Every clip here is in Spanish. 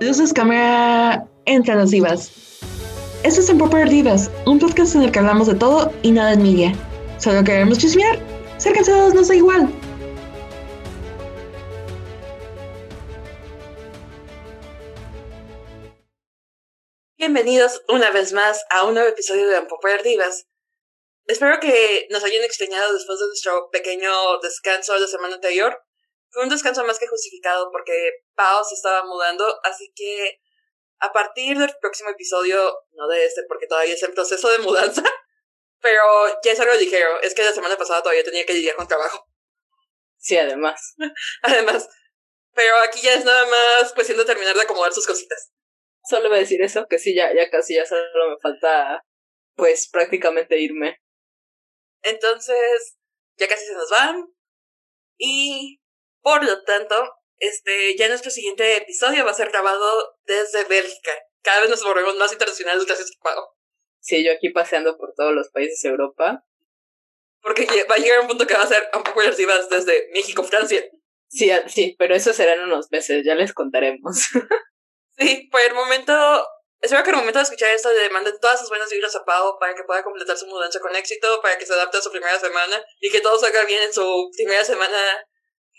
Luces, cámara, entre las divas. Esto es Empower Divas, un podcast en el que hablamos de todo y nada en media. Solo queremos chismear. Ser cansados no da igual. Bienvenidos una vez más a un nuevo episodio de Empower Divas. Espero que nos hayan extrañado después de nuestro pequeño descanso de la semana anterior. Fue un descanso más que justificado porque Pau se estaba mudando, así que a partir del próximo episodio, no de este porque todavía es en proceso de mudanza, pero ya es algo ligero, es que la semana pasada todavía tenía que lidiar con trabajo. Sí, además. además. Pero aquí ya es nada más cuestión de terminar de acomodar sus cositas. Solo voy a decir eso, que sí, ya, ya casi, ya solo me falta, pues prácticamente irme. Entonces, ya casi se nos van. Y por lo tanto, este, ya nuestro siguiente episodio va a ser grabado desde Bélgica. Cada vez nos volvemos más internacionales gracias a Pago. Sí, yo aquí paseando por todos los países de Europa. Porque va a llegar un punto que va a ser un poco divas desde México, Francia. Sí, sí, pero eso será en unos meses, ya les contaremos. sí, por el momento Espero que al momento de escuchar esto le manden todas sus buenas vibras a Pau para que pueda completar su mudanza con éxito, para que se adapte a su primera semana y que todo salga bien en su primera semana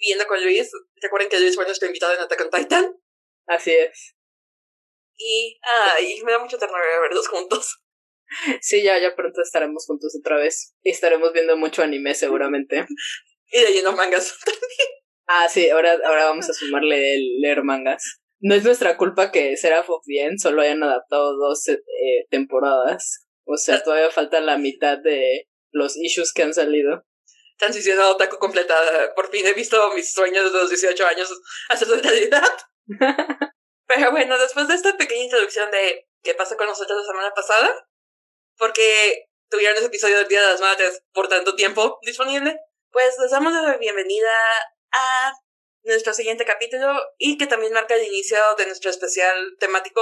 viviendo con Luis. Recuerden que Luis fue nuestro invitado en Attack on Titan. Así es. Y, ah, y me da mucho ternura verlos juntos. Sí, ya, ya pronto estaremos juntos otra vez. Y estaremos viendo mucho anime seguramente. y leyendo mangas también. Ah, sí, ahora, ahora vamos a sumarle el leer mangas. No es nuestra culpa que Seraph of Bien solo hayan adaptado dos eh, temporadas. O sea, todavía falta la mitad de los issues que han salido. Transición a otaku completada. Por fin he visto mis sueños de los 18 años hacerse realidad. Pero bueno, después de esta pequeña introducción de qué pasa con nosotros la semana pasada, porque tuvieron ese episodio del Día de las Madres por tanto tiempo disponible, pues les damos la bienvenida a nuestro siguiente capítulo y que también marca el inicio de nuestro especial temático.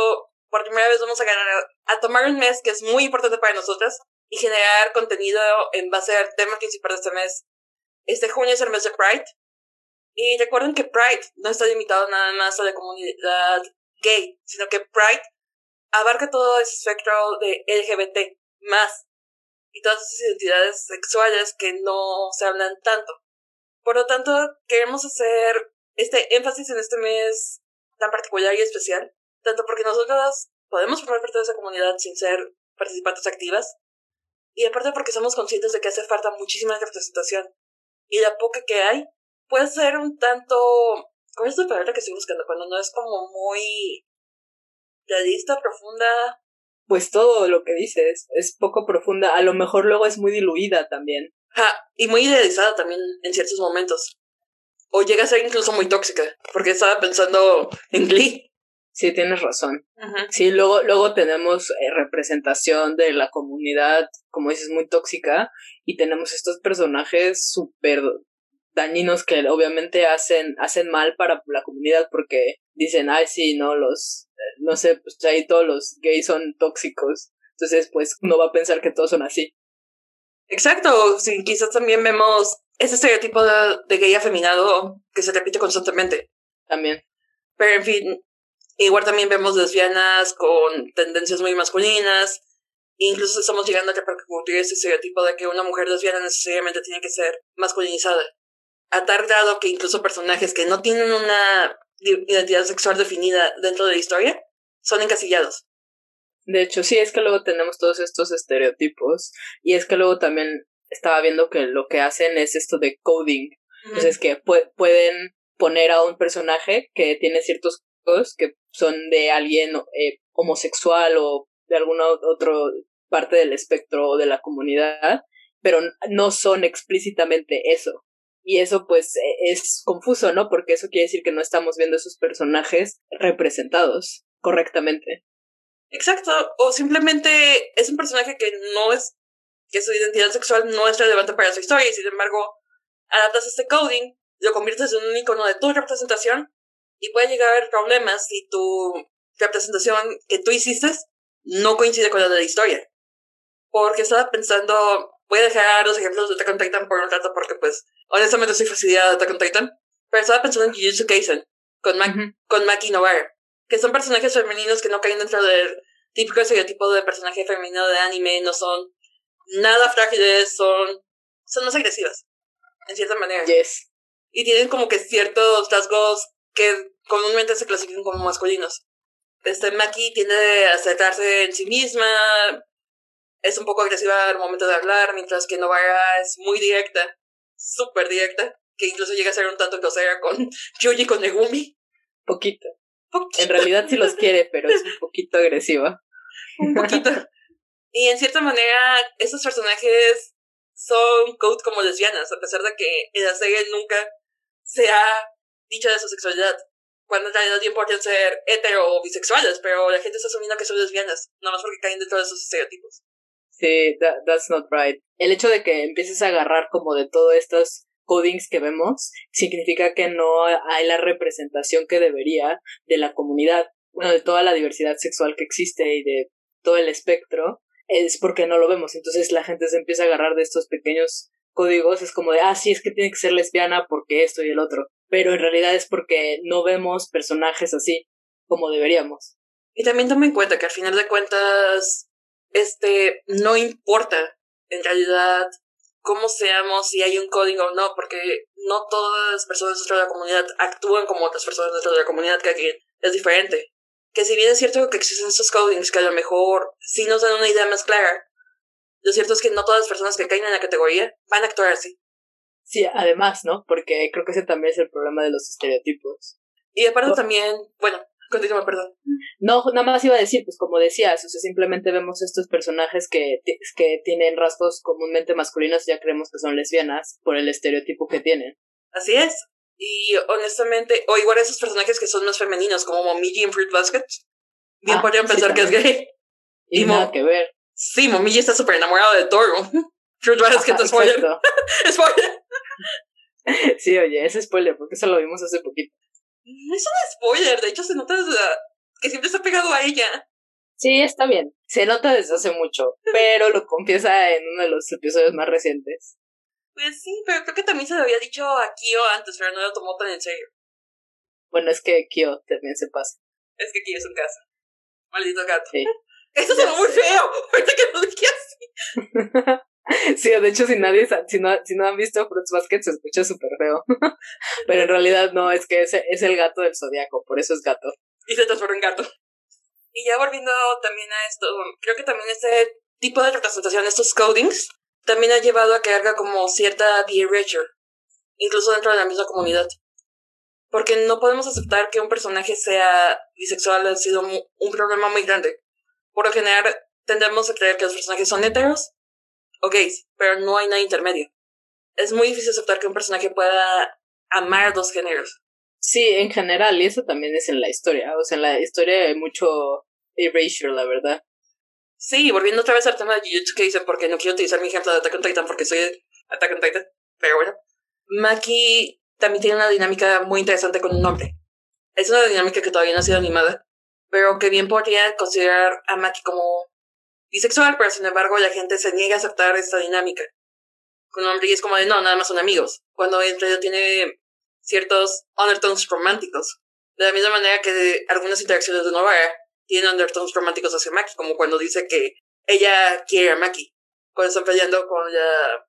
Por primera vez vamos a, ganar, a tomar un mes que es muy importante para nosotras y generar contenido en base al tema principal de este mes. Este junio es el mes de Pride. Y recuerden que Pride no está limitado nada más a la comunidad gay, sino que Pride abarca todo ese espectro de LGBT más y todas esas identidades sexuales que no se hablan tanto. Por lo tanto, queremos hacer este énfasis en este mes tan particular y especial, tanto porque nosotros podemos formar parte de esa comunidad sin ser participantes activas, y aparte porque somos conscientes de que hace falta muchísima representación, y la poca que hay puede ser un tanto... ¿Cuál es la palabra que estoy buscando? Cuando no es como muy realista, profunda. Pues todo lo que dices es poco profunda. A lo mejor luego es muy diluida también y muy idealizada también en ciertos momentos. O llega a ser incluso muy tóxica, porque estaba pensando en Glee. Sí, tienes razón. Sí, luego, luego tenemos eh, representación de la comunidad, como dices, muy tóxica, y tenemos estos personajes súper dañinos que obviamente hacen, hacen mal para la comunidad porque dicen, ay, sí, no, los, eh, no sé, pues ahí todos los gays son tóxicos. Entonces, pues uno va a pensar que todos son así. Exacto, sí, quizás también vemos ese estereotipo de, gay afeminado que se repite constantemente. También. Pero en fin, igual también vemos lesbianas con tendencias muy masculinas. Incluso estamos llegando a repercutir ese estereotipo de que una mujer lesbiana necesariamente tiene que ser masculinizada. A tal grado que incluso personajes que no tienen una identidad sexual definida dentro de la historia son encasillados. De hecho, sí, es que luego tenemos todos estos estereotipos y es que luego también estaba viendo que lo que hacen es esto de coding. Entonces, que pueden poner a un personaje que tiene ciertos cosas que son de alguien eh, homosexual o de alguna otra parte del espectro de la comunidad, pero no son explícitamente eso. Y eso pues e, es confuso, ¿no? Porque eso quiere decir que no estamos viendo esos personajes representados correctamente. Exacto, o simplemente es un personaje que no es, que su identidad sexual no es relevante para su historia y sin embargo adaptas este coding, lo conviertes en un icono de tu representación y puede llegar a haber problemas si tu representación que tú hiciste no coincide con la de la historia. Porque estaba pensando, voy a dejar los ejemplos de Attack on Titan por un rato porque pues honestamente soy fastidiada de Attack on Titan, pero estaba pensando en Jujutsu Kaisen con, con Maki Novara que son personajes femeninos que no caen dentro del típico estereotipo de personaje femenino de anime, no son nada frágiles, son, son más agresivas, en cierta manera. Yes. Y tienen como que ciertos rasgos que comúnmente se clasifican como masculinos. Este Maki tiende a centrarse en sí misma, es un poco agresiva al momento de hablar, mientras que Novara es muy directa, súper directa, que incluso llega a ser un tanto grosera con Yuji con Negumi. Poquito. En realidad sí los quiere, pero es un poquito agresiva. un poquito. Y en cierta manera, esos personajes son code como lesbianas, a pesar de que en la serie nunca se ha dicho de su sexualidad. Cuando en realidad bien podrían ser hetero o bisexuales, pero la gente está asumiendo que son lesbianas, nada más porque caen dentro de esos estereotipos. Sí, that's not right. El hecho de que empieces a agarrar como de todos estos codings que vemos significa que no hay la representación que debería de la comunidad, bueno, de toda la diversidad sexual que existe y de todo el espectro, es porque no lo vemos. Entonces la gente se empieza a agarrar de estos pequeños códigos, es como de, ah, sí, es que tiene que ser lesbiana porque esto y el otro. Pero en realidad es porque no vemos personajes así como deberíamos. Y también toma en cuenta que al final de cuentas, este, no importa en realidad cómo seamos, si hay un código o no, porque no todas las personas dentro de la comunidad actúan como otras personas dentro de la comunidad, que es diferente. Que si bien es cierto que existen estos codings que a lo mejor sí nos dan una idea más clara, lo cierto es que no todas las personas que caen en la categoría van a actuar así. Sí, además, ¿no? Porque creo que ese también es el problema de los estereotipos. Y aparte también, bueno, Continúa, perdón. No, nada más iba a decir, pues como decías, o sea, simplemente vemos estos personajes que, que tienen rasgos comúnmente masculinos y ya creemos que son lesbianas por el estereotipo que tienen. Así es. Y honestamente, o igual esos personajes que son más femeninos, como Momiji en Fruit Basket, bien ah, podrían pensar que es gay. Y, nada que ver. Sí, Momiji está súper enamorado de Toro. Fruit Basket es spoiler. spoiler. sí, oye, es spoiler, porque eso lo vimos hace poquito. Es un spoiler, de hecho se nota que siempre está pegado a ella. Sí, está bien. Se nota desde hace mucho, pero lo confiesa en uno de los episodios más recientes. Pues sí, pero creo que también se lo había dicho a Kyo antes, pero no lo tomó tan en serio. Bueno, es que Kyo también se pasa. Es que Kyo es un caso. Maldito gato. Sí. Eso suena muy feo, ahorita que lo dije así. Sí, de hecho, si nadie, si no, si no han visto Fruits Basket, se escucha súper feo. Pero en realidad no, es que es, es el gato del zodiaco, por eso es gato. Y se transforma en gato. Y ya volviendo también a esto, creo que también este tipo de representación, estos codings, también ha llevado a que haga como cierta erasure, incluso dentro de la misma comunidad. Porque no podemos aceptar que un personaje sea bisexual, ha sido un problema muy grande. Por lo general, tendemos a creer que los personajes son heteros o gays, pero no hay nada intermedio. Es muy difícil aceptar que un personaje pueda amar dos géneros. Sí, en general, y eso también es en la historia. O sea, en la historia hay mucho erasure, la verdad. Sí, volviendo otra vez al tema de Jujutsu que dicen, porque no quiero utilizar mi ejemplo de Attack on Titan porque soy Attack on Titan, pero bueno. Maki también tiene una dinámica muy interesante con un hombre. Es una dinámica que todavía no ha sido animada, pero que bien podría considerar a Maki como bisexual, pero sin embargo la gente se niega a aceptar esta dinámica. Con hombre y es como de no, nada más son amigos, cuando en realidad tiene ciertos undertones románticos. De la misma manera que algunas interacciones de Novara tienen undertones románticos hacia Maki, como cuando dice que ella quiere a Maki, cuando están peleando con, la,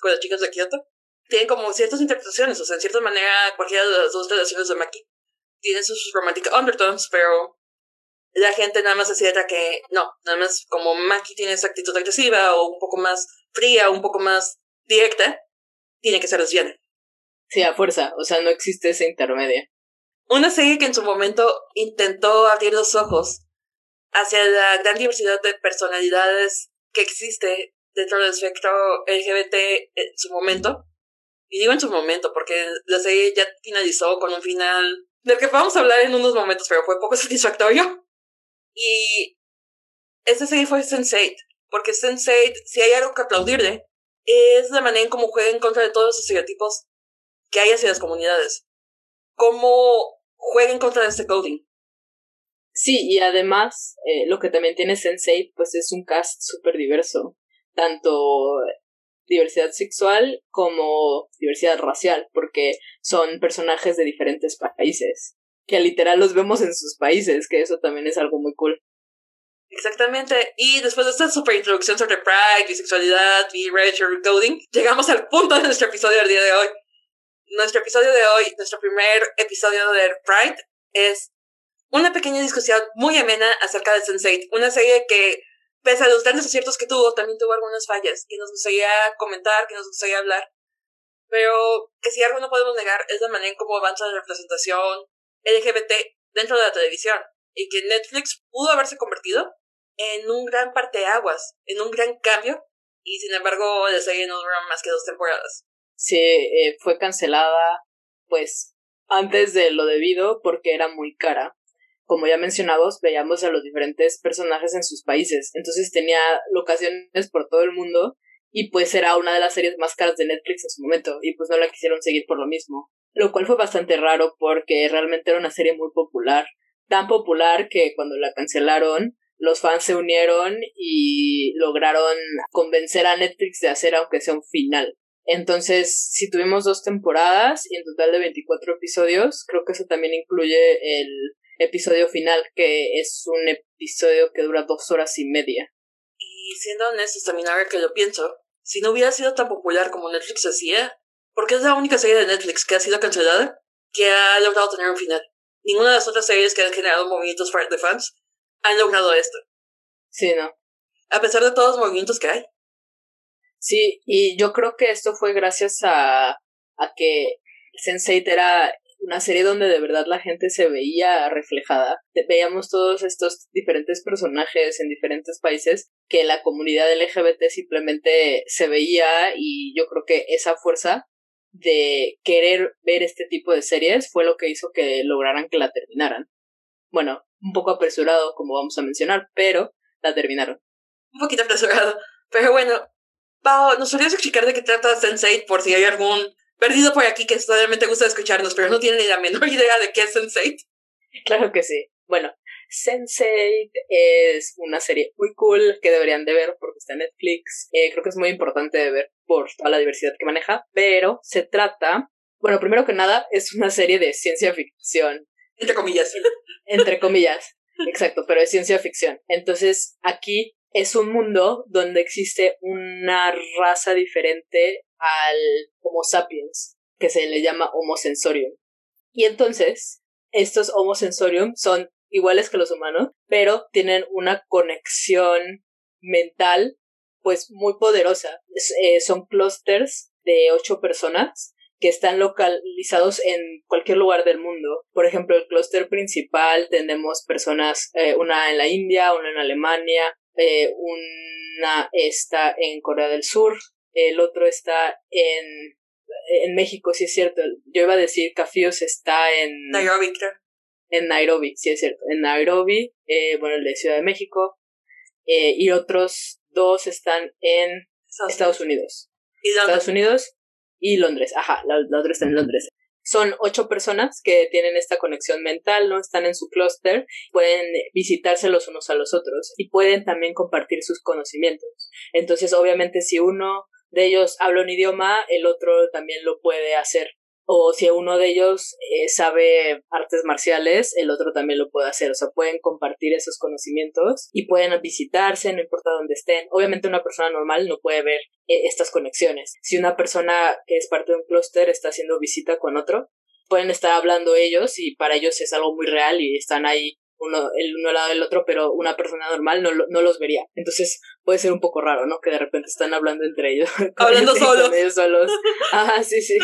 con las chicas de Kyoto. Tienen como ciertas interpretaciones, o sea, en cierta manera cualquiera de las dos relaciones de Maki tiene sus romantic undertones, pero la gente nada más decía que no, nada más como Maki tiene esa actitud agresiva o un poco más fría, un poco más directa, tiene que ser lesbiana. Sí, a fuerza, o sea, no existe esa intermedia. Una serie que en su momento intentó abrir los ojos hacia la gran diversidad de personalidades que existe dentro del espectro LGBT en su momento. Y digo en su momento porque la serie ya finalizó con un final del que vamos a hablar en unos momentos, pero fue poco satisfactorio. Y ese serie fue Sense8, porque Sense8, si hay algo que aplaudirle, es la manera en cómo juega en contra de todos los estereotipos que hay hacia las comunidades. Cómo juega en contra de este coding. Sí, y además, eh, lo que también tiene Sense8, pues es un cast súper diverso. Tanto diversidad sexual como diversidad racial, porque son personajes de diferentes países. Que literal los vemos en sus países, que eso también es algo muy cool. Exactamente. Y después de esta super introducción sobre Pride, bisexualidad, B-Rage, coding, llegamos al punto de nuestro episodio del día de hoy. Nuestro episodio de hoy, nuestro primer episodio de Pride, es una pequeña discusión muy amena acerca de Sense8, una serie que, pese a los grandes aciertos que tuvo, también tuvo algunas fallas que nos gustaría comentar, que nos gustaría hablar. Pero que si algo no podemos negar es la manera en cómo avanza la representación LGBT dentro de la televisión y que Netflix pudo haberse convertido en un gran parteaguas, en un gran cambio, y sin embargo la serie no duró más que dos temporadas. Sí, eh, fue cancelada, pues, antes de lo debido porque era muy cara. Como ya mencionamos, veíamos a los diferentes personajes en sus países, entonces tenía locaciones por todo el mundo y pues era una de las series más caras de Netflix en su momento y pues no la quisieron seguir por lo mismo, lo cual fue bastante raro porque realmente era una serie muy popular, tan popular que cuando la cancelaron los fans se unieron y lograron convencer a Netflix de hacer aunque sea un final. Entonces, si tuvimos dos temporadas y en total de 24 episodios, creo que eso también incluye el episodio final, que es un episodio que dura dos horas y media. Y siendo honestos, también ahora que lo pienso, si no hubiera sido tan popular como Netflix hacía, porque es la única serie de Netflix que ha sido cancelada, que ha logrado tener un final. Ninguna de las otras series que han generado movimientos de fans han logrado esto. Sí, ¿no? A pesar de todos los movimientos que hay. Sí, y yo creo que esto fue gracias a, a que Sense8 era una serie donde de verdad la gente se veía reflejada. Veíamos todos estos diferentes personajes en diferentes países que la comunidad LGBT simplemente se veía y yo creo que esa fuerza de querer ver este tipo de series fue lo que hizo que lograran que la terminaran. Bueno, un poco apresurado, como vamos a mencionar, pero la terminaron. Un poquito apresurado. Pero bueno, Pau, ¿nos podrías explicar de qué trata Sense8 por si hay algún perdido por aquí que solamente gusta escucharnos, pero no tiene ni la menor idea de qué es Sense8? Claro que sí. Bueno, Sense8 es una serie muy cool que deberían de ver porque está en Netflix. Eh, creo que es muy importante de ver por toda la diversidad que maneja, pero se trata, bueno, primero que nada, es una serie de ciencia ficción. Entre comillas. Entre comillas, exacto, pero es ciencia ficción. Entonces, aquí es un mundo donde existe una raza diferente al Homo sapiens, que se le llama Homo sensorium. Y entonces, estos Homo sensorium son iguales que los humanos, pero tienen una conexión mental pues muy poderosa. Eh, son clusters de ocho personas que están localizados en cualquier lugar del mundo. Por ejemplo, el clúster principal tenemos personas, eh, una en la India, una en Alemania, eh, una está en Corea del Sur, el otro está en, en México, sí es cierto. Yo iba a decir Cafios está en... En Nairobi, sí es cierto. En Nairobi, eh, bueno, el de Ciudad de México. Eh, y otros dos están en Estados, Unidos. ¿Y Estados Unidos y Londres. Ajá, la, la otra está en Londres son ocho personas que tienen esta conexión mental, ¿no? Están en su clúster, pueden visitarse los unos a los otros y pueden también compartir sus conocimientos. Entonces, obviamente, si uno de ellos habla un idioma, el otro también lo puede hacer o si uno de ellos eh, sabe artes marciales, el otro también lo puede hacer. O sea, pueden compartir esos conocimientos y pueden visitarse, no importa dónde estén. Obviamente una persona normal no puede ver eh, estas conexiones. Si una persona que es parte de un clúster está haciendo visita con otro, pueden estar hablando ellos y para ellos es algo muy real y están ahí uno, el uno al lado del otro, pero una persona normal no, no los vería. Entonces puede ser un poco raro, ¿no? Que de repente están hablando entre ellos. Hablando solos. ellos solos. Ajá, sí, sí.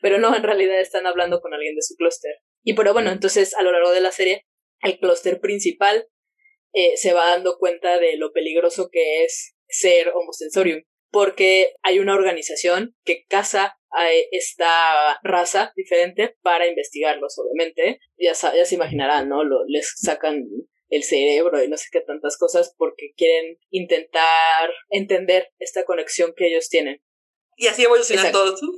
Pero no, en realidad están hablando con alguien de su clúster. Y pero bueno, entonces a lo largo de la serie, el clúster principal eh, se va dando cuenta de lo peligroso que es ser homosensorium porque hay una organización que caza a esta raza diferente para investigarlos, obviamente. Ya, ya se imaginarán, ¿no? Lo, les sacan el cerebro y no sé qué tantas cosas porque quieren intentar entender esta conexión que ellos tienen. Y así evolucionan todos.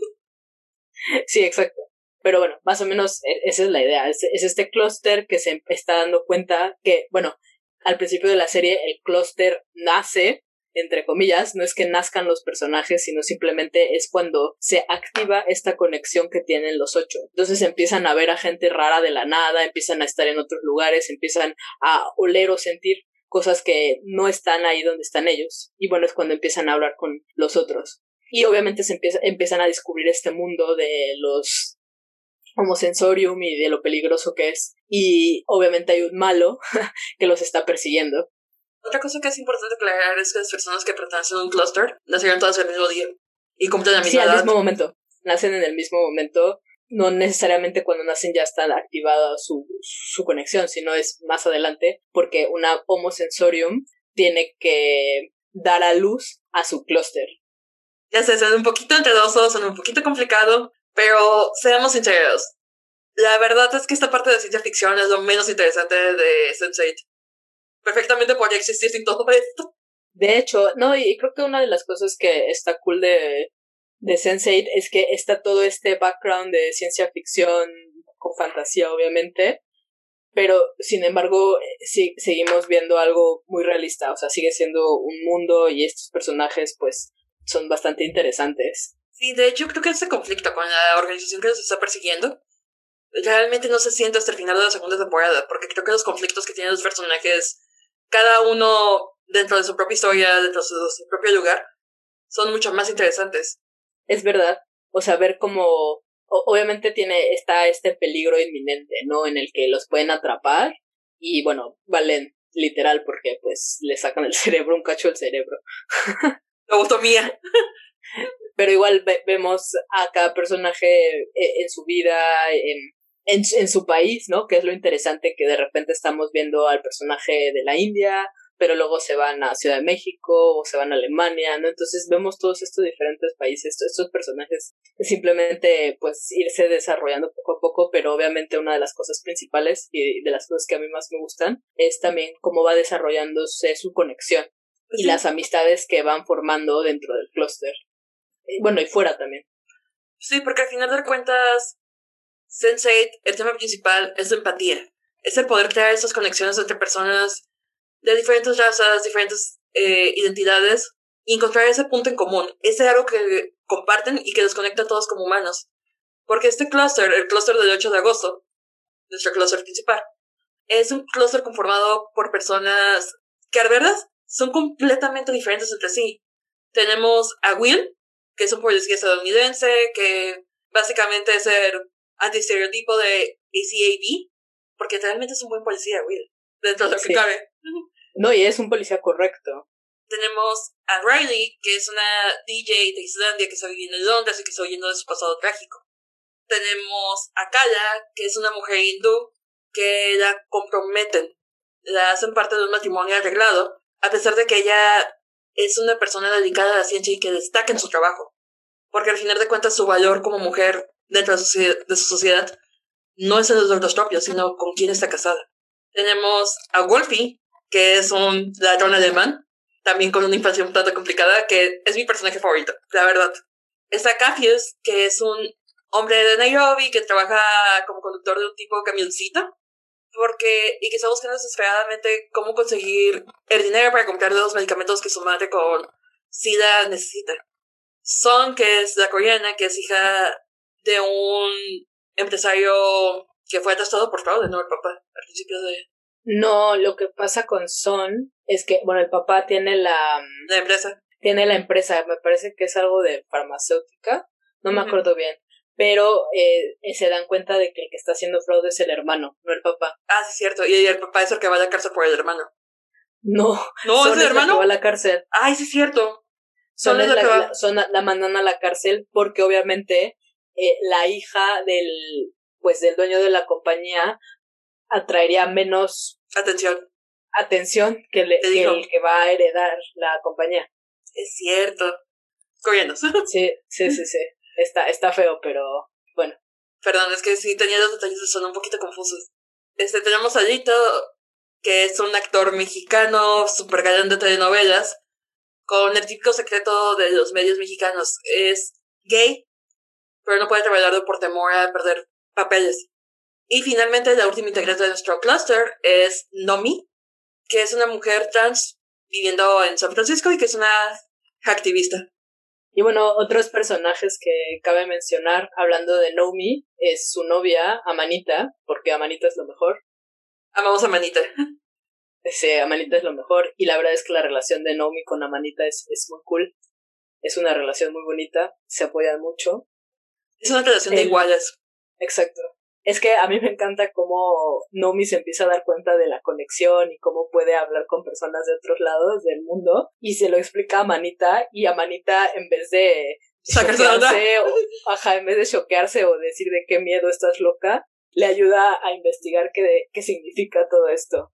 Sí, exacto. Pero bueno, más o menos e, esa es la idea. Es, es este clúster que se está dando cuenta que, bueno, al principio de la serie el clúster nace entre comillas, no es que nazcan los personajes, sino simplemente es cuando se activa esta conexión que tienen los ocho. Entonces empiezan a ver a gente rara de la nada, empiezan a estar en otros lugares, empiezan a oler o sentir cosas que no están ahí donde están ellos. Y bueno, es cuando empiezan a hablar con los otros. Y obviamente se empieza, empiezan a descubrir este mundo de los homosensorium y de lo peligroso que es. Y obviamente hay un malo que los está persiguiendo. Otra cosa que es importante aclarar es que las personas que pertenecen a un cluster nacieron todas el mismo día y cumplen la misma sí, al mismo momento. Nacen en el mismo momento. No necesariamente cuando nacen ya está activada su, su conexión, sino es más adelante, porque una homosensorium tiene que dar a luz a su clúster. Ya sé, es un poquito enredoso, son un poquito complicado, pero seamos sinceros. La verdad es que esta parte de ciencia ficción es lo menos interesante de Sense8 perfectamente podría existir sin todo esto. De hecho, no, y creo que una de las cosas que está cool de, de Sense8 es que está todo este background de ciencia ficción con fantasía, obviamente, pero sin embargo sí, seguimos viendo algo muy realista, o sea, sigue siendo un mundo y estos personajes pues son bastante interesantes. Sí, de hecho creo que este conflicto con la organización que nos está persiguiendo realmente no se siente hasta el final de la segunda temporada, porque creo que los conflictos que tienen los personajes cada uno dentro de su propia historia, dentro de su, propio lugar, son mucho más interesantes. Es verdad. O sea, ver cómo obviamente tiene está este peligro inminente, ¿no? En el que los pueden atrapar y bueno, valen literal porque pues le sacan el cerebro, un cacho del cerebro. Lobotomía. Pero igual vemos a cada personaje eh, en su vida, en, en, en su país, ¿no? Que es lo interesante que de repente estamos viendo al personaje de la India, pero luego se van a Ciudad de México o se van a Alemania, ¿no? Entonces vemos todos estos diferentes países, estos personajes simplemente pues irse desarrollando poco a poco, pero obviamente una de las cosas principales y de las cosas que a mí más me gustan es también cómo va desarrollándose su conexión y las amistades que van formando dentro del clúster. Bueno, y fuera también. Sí, porque al final de cuentas Sense8, el tema principal es la empatía. Es el poder crear esas conexiones entre personas de diferentes razas, diferentes eh, identidades y encontrar ese punto en común, ese algo que comparten y que los conecta a todos como humanos. Porque este clúster, el clúster del 8 de agosto, nuestro clúster principal, es un clúster conformado por personas que a verdad son completamente diferentes entre sí. Tenemos a Will, que es un policía estadounidense, que básicamente es el antiestereotipo de ACAB, porque realmente es un buen policía, Will, dentro de lo que cabe. No, y es un policía correcto. Tenemos a Riley, que es una DJ de Islandia que está viviendo en Londres y que está oyendo de su pasado trágico. Tenemos a Kala, que es una mujer hindú que la comprometen, la hacen parte de un matrimonio arreglado, a pesar de que ella es una persona dedicada a la ciencia y que destaca en su trabajo. Porque al final de cuentas su valor como mujer dentro de su, sociedad no es el los propios, sino con quién está casada. Tenemos a Wolfie, que es un ladrón alemán, también con una infancia un tanto complicada, que es mi personaje favorito, la verdad. Está Cafius, que es un hombre de Nairobi que trabaja como conductor de un tipo de camioncito, porque, y que está buscando desesperadamente cómo conseguir el dinero para comprar los medicamentos que su madre con SIDA necesita. Son, que es la coreana, que es hija de un empresario que fue arrestado por fraude, ¿no? El papá, al principio de... No, lo que pasa con Son es que, bueno, el papá tiene la... La empresa. Tiene la empresa, me parece que es algo de farmacéutica, no me acuerdo bien, pero eh, se dan cuenta de que el que está haciendo fraude es el hermano, no el papá. Ah, sí, cierto, y el papá es el que va a la cárcel por el hermano. No, no, es el hermano. que va a la cárcel. Ay, sí, cierto. Son, es la, son la mandan a la cárcel porque obviamente eh, la hija del, pues, del dueño de la compañía atraería menos atención, atención que, le, el que va a heredar la compañía. Es cierto. Corriendo. Sí, sí, sí, sí. Está, está feo, pero bueno. Perdón, es que sí tenía los detalles que son un poquito confusos. Este, tenemos a Lito, que es un actor mexicano, super galán de telenovelas, con el típico secreto de los medios mexicanos. Es gay, pero no puede trabajar por temor a perder papeles. Y finalmente la última integrante de nuestro cluster es Nomi, que es una mujer trans viviendo en San Francisco y que es una activista. Y bueno, otros personajes que cabe mencionar, hablando de Nomi, es su novia, Amanita, porque Amanita es lo mejor. Amamos a Amanita. Sí, Amanita es lo mejor. Y la verdad es que la relación de Nomi con Amanita es, es muy cool. Es una relación muy bonita, se apoyan mucho. Es una relación de iguales. Exacto. Es que a mí me encanta cómo Nomi se empieza a dar cuenta de la conexión y cómo puede hablar con personas de otros lados del mundo y se lo explica a Manita y a Manita en vez de choquearse o, ajá, en vez de choquearse o decir de qué miedo estás loca, le ayuda a investigar qué, qué significa todo esto.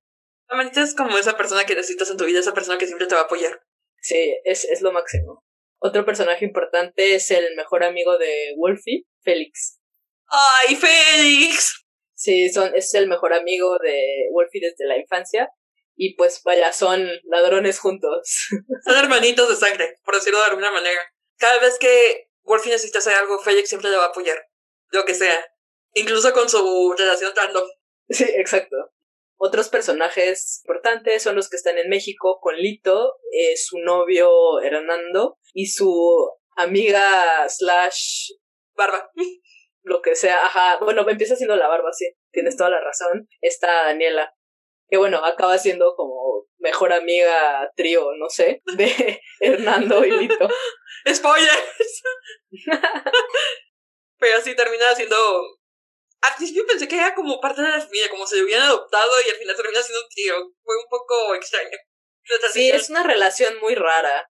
Amanita es como esa persona que necesitas en tu vida, esa persona que siempre te va a apoyar. Sí, es, es lo máximo. Otro personaje importante es el mejor amigo de Wolfie, Félix. ¡Ay, Félix! Sí, son, es el mejor amigo de Wolfie desde la infancia. Y pues vaya, son ladrones juntos. Son hermanitos de sangre, por decirlo de alguna manera. Cada vez que Wolfie necesita hacer algo, Félix siempre le va a apoyar. Lo que sea. Incluso con su relación random. Sí, exacto. Otros personajes importantes son los que están en México con Lito, eh, su novio Hernando y su amiga slash barba. Lo que sea, ajá. Bueno, empieza siendo la barba, sí. Tienes toda la razón. Está Daniela. Que bueno, acaba siendo como mejor amiga trío, no sé, de Hernando y Lito. ¡Spoilers! Pero sí termina siendo al principio pensé que era como parte de la familia, como lo hubieran adoptado y al final termina siendo un tío. Fue un poco extraño. Sí, es una relación muy rara.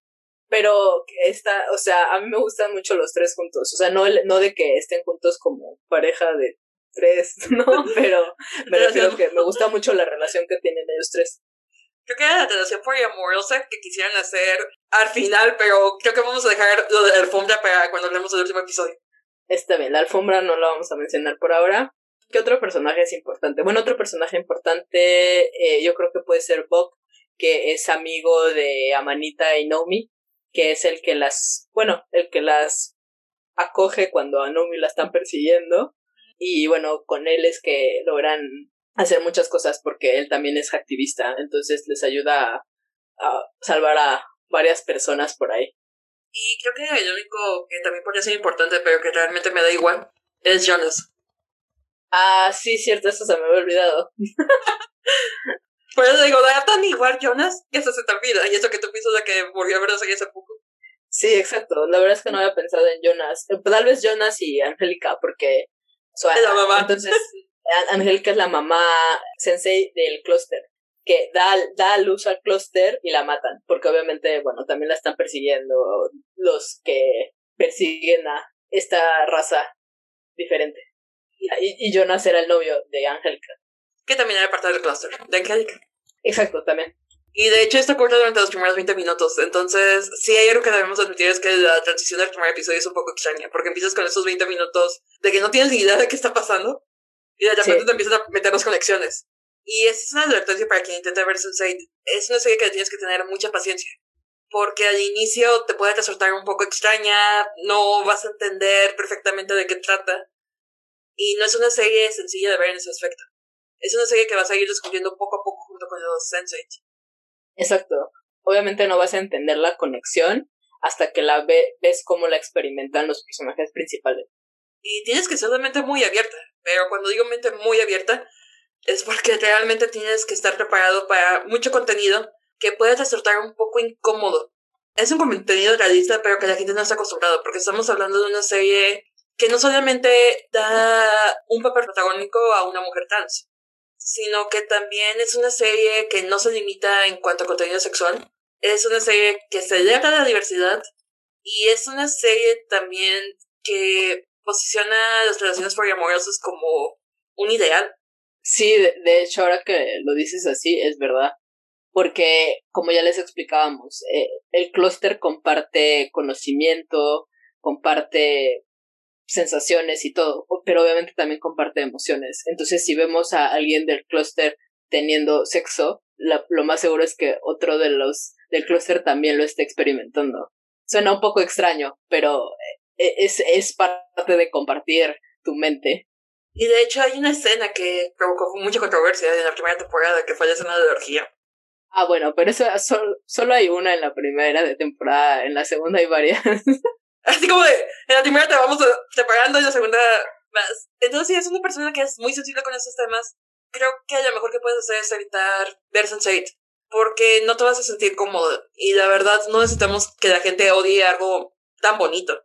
Pero está, o sea, a mí me gustan mucho los tres juntos. O sea, no, no de que estén juntos como pareja de tres, ¿no? Pero me refiero que me gusta mucho la relación que tienen ellos tres. Creo que era la relación poliamorosa que quisieran hacer al final, pero creo que vamos a dejar lo de la alfombra para cuando hablemos del último episodio. Está bien, la alfombra no la vamos a mencionar por ahora. ¿Qué otro personaje es importante? Bueno, otro personaje importante eh, yo creo que puede ser Bob, que es amigo de Amanita y Nomi, que es el que las, bueno, el que las acoge cuando a Nomi la están persiguiendo. Y bueno, con él es que logran hacer muchas cosas porque él también es activista, entonces les ayuda a, a salvar a varias personas por ahí. Y creo que el único que también podría ser importante, pero que realmente me da igual, es Jonas. Ah, sí, cierto, eso se me había olvidado. Por eso digo, da tan igual Jonas que eso se te olvida. Y eso que tú piensas de que volvió a verse hace poco. Sí, exacto. La verdad es que no había pensado en Jonas. Eh, tal vez Jonas y Angélica, porque. es la mamá. Entonces, Angélica es la mamá sensei del clúster que da, da luz al clúster y la matan, porque obviamente, bueno, también la están persiguiendo los que persiguen a esta raza diferente. Y, y Jonas era el novio de Angélica. Que también era parte del clúster, de Angélica. Exacto, también. Y de hecho está corta durante los primeros 20 minutos, entonces sí hay algo que debemos admitir es que la transición del primer episodio es un poco extraña, porque empiezas con esos 20 minutos de que no tienes ni idea de qué está pasando, y de repente te empiezan a meter las conexiones. Y esta es una advertencia para quien intenta ver Sense8. Es una serie que tienes que tener mucha paciencia. Porque al inicio te puede resultar un poco extraña, no vas a entender perfectamente de qué trata. Y no es una serie sencilla de ver en ese aspecto. Es una serie que vas a ir descubriendo poco a poco junto con los Sense8. Exacto. Obviamente no vas a entender la conexión hasta que la ves cómo la experimentan los personajes principales. Y tienes que ser de mente muy abierta. Pero cuando digo mente muy abierta, es porque realmente tienes que estar preparado para mucho contenido que puede resultar un poco incómodo. Es un contenido realista, pero que la gente no está acostumbrado, porque estamos hablando de una serie que no solamente da un papel protagónico a una mujer trans, sino que también es una serie que no se limita en cuanto a contenido sexual. Es una serie que celebra la diversidad y es una serie también que posiciona las relaciones poliamorosas como un ideal Sí, de, hecho, ahora que lo dices así, es verdad. Porque, como ya les explicábamos, eh, el clúster comparte conocimiento, comparte sensaciones y todo, pero obviamente también comparte emociones. Entonces, si vemos a alguien del clúster teniendo sexo, lo más seguro es que otro de los del clúster también lo esté experimentando. Suena un poco extraño, pero eh, es, es parte de compartir tu mente. Y de hecho hay una escena que provocó mucha controversia en la primera temporada, que fue la escena de la orgía. Ah, bueno, pero eso solo, solo hay una en la primera de temporada, en la segunda hay varias. Así como de, en la primera te vamos separando y la segunda más. Entonces, si es una persona que es muy sensible con estos temas, creo que lo mejor que puedes hacer es evitar ver Sense8. Porque no te vas a sentir cómodo. Y la verdad, no necesitamos que la gente odie algo tan bonito.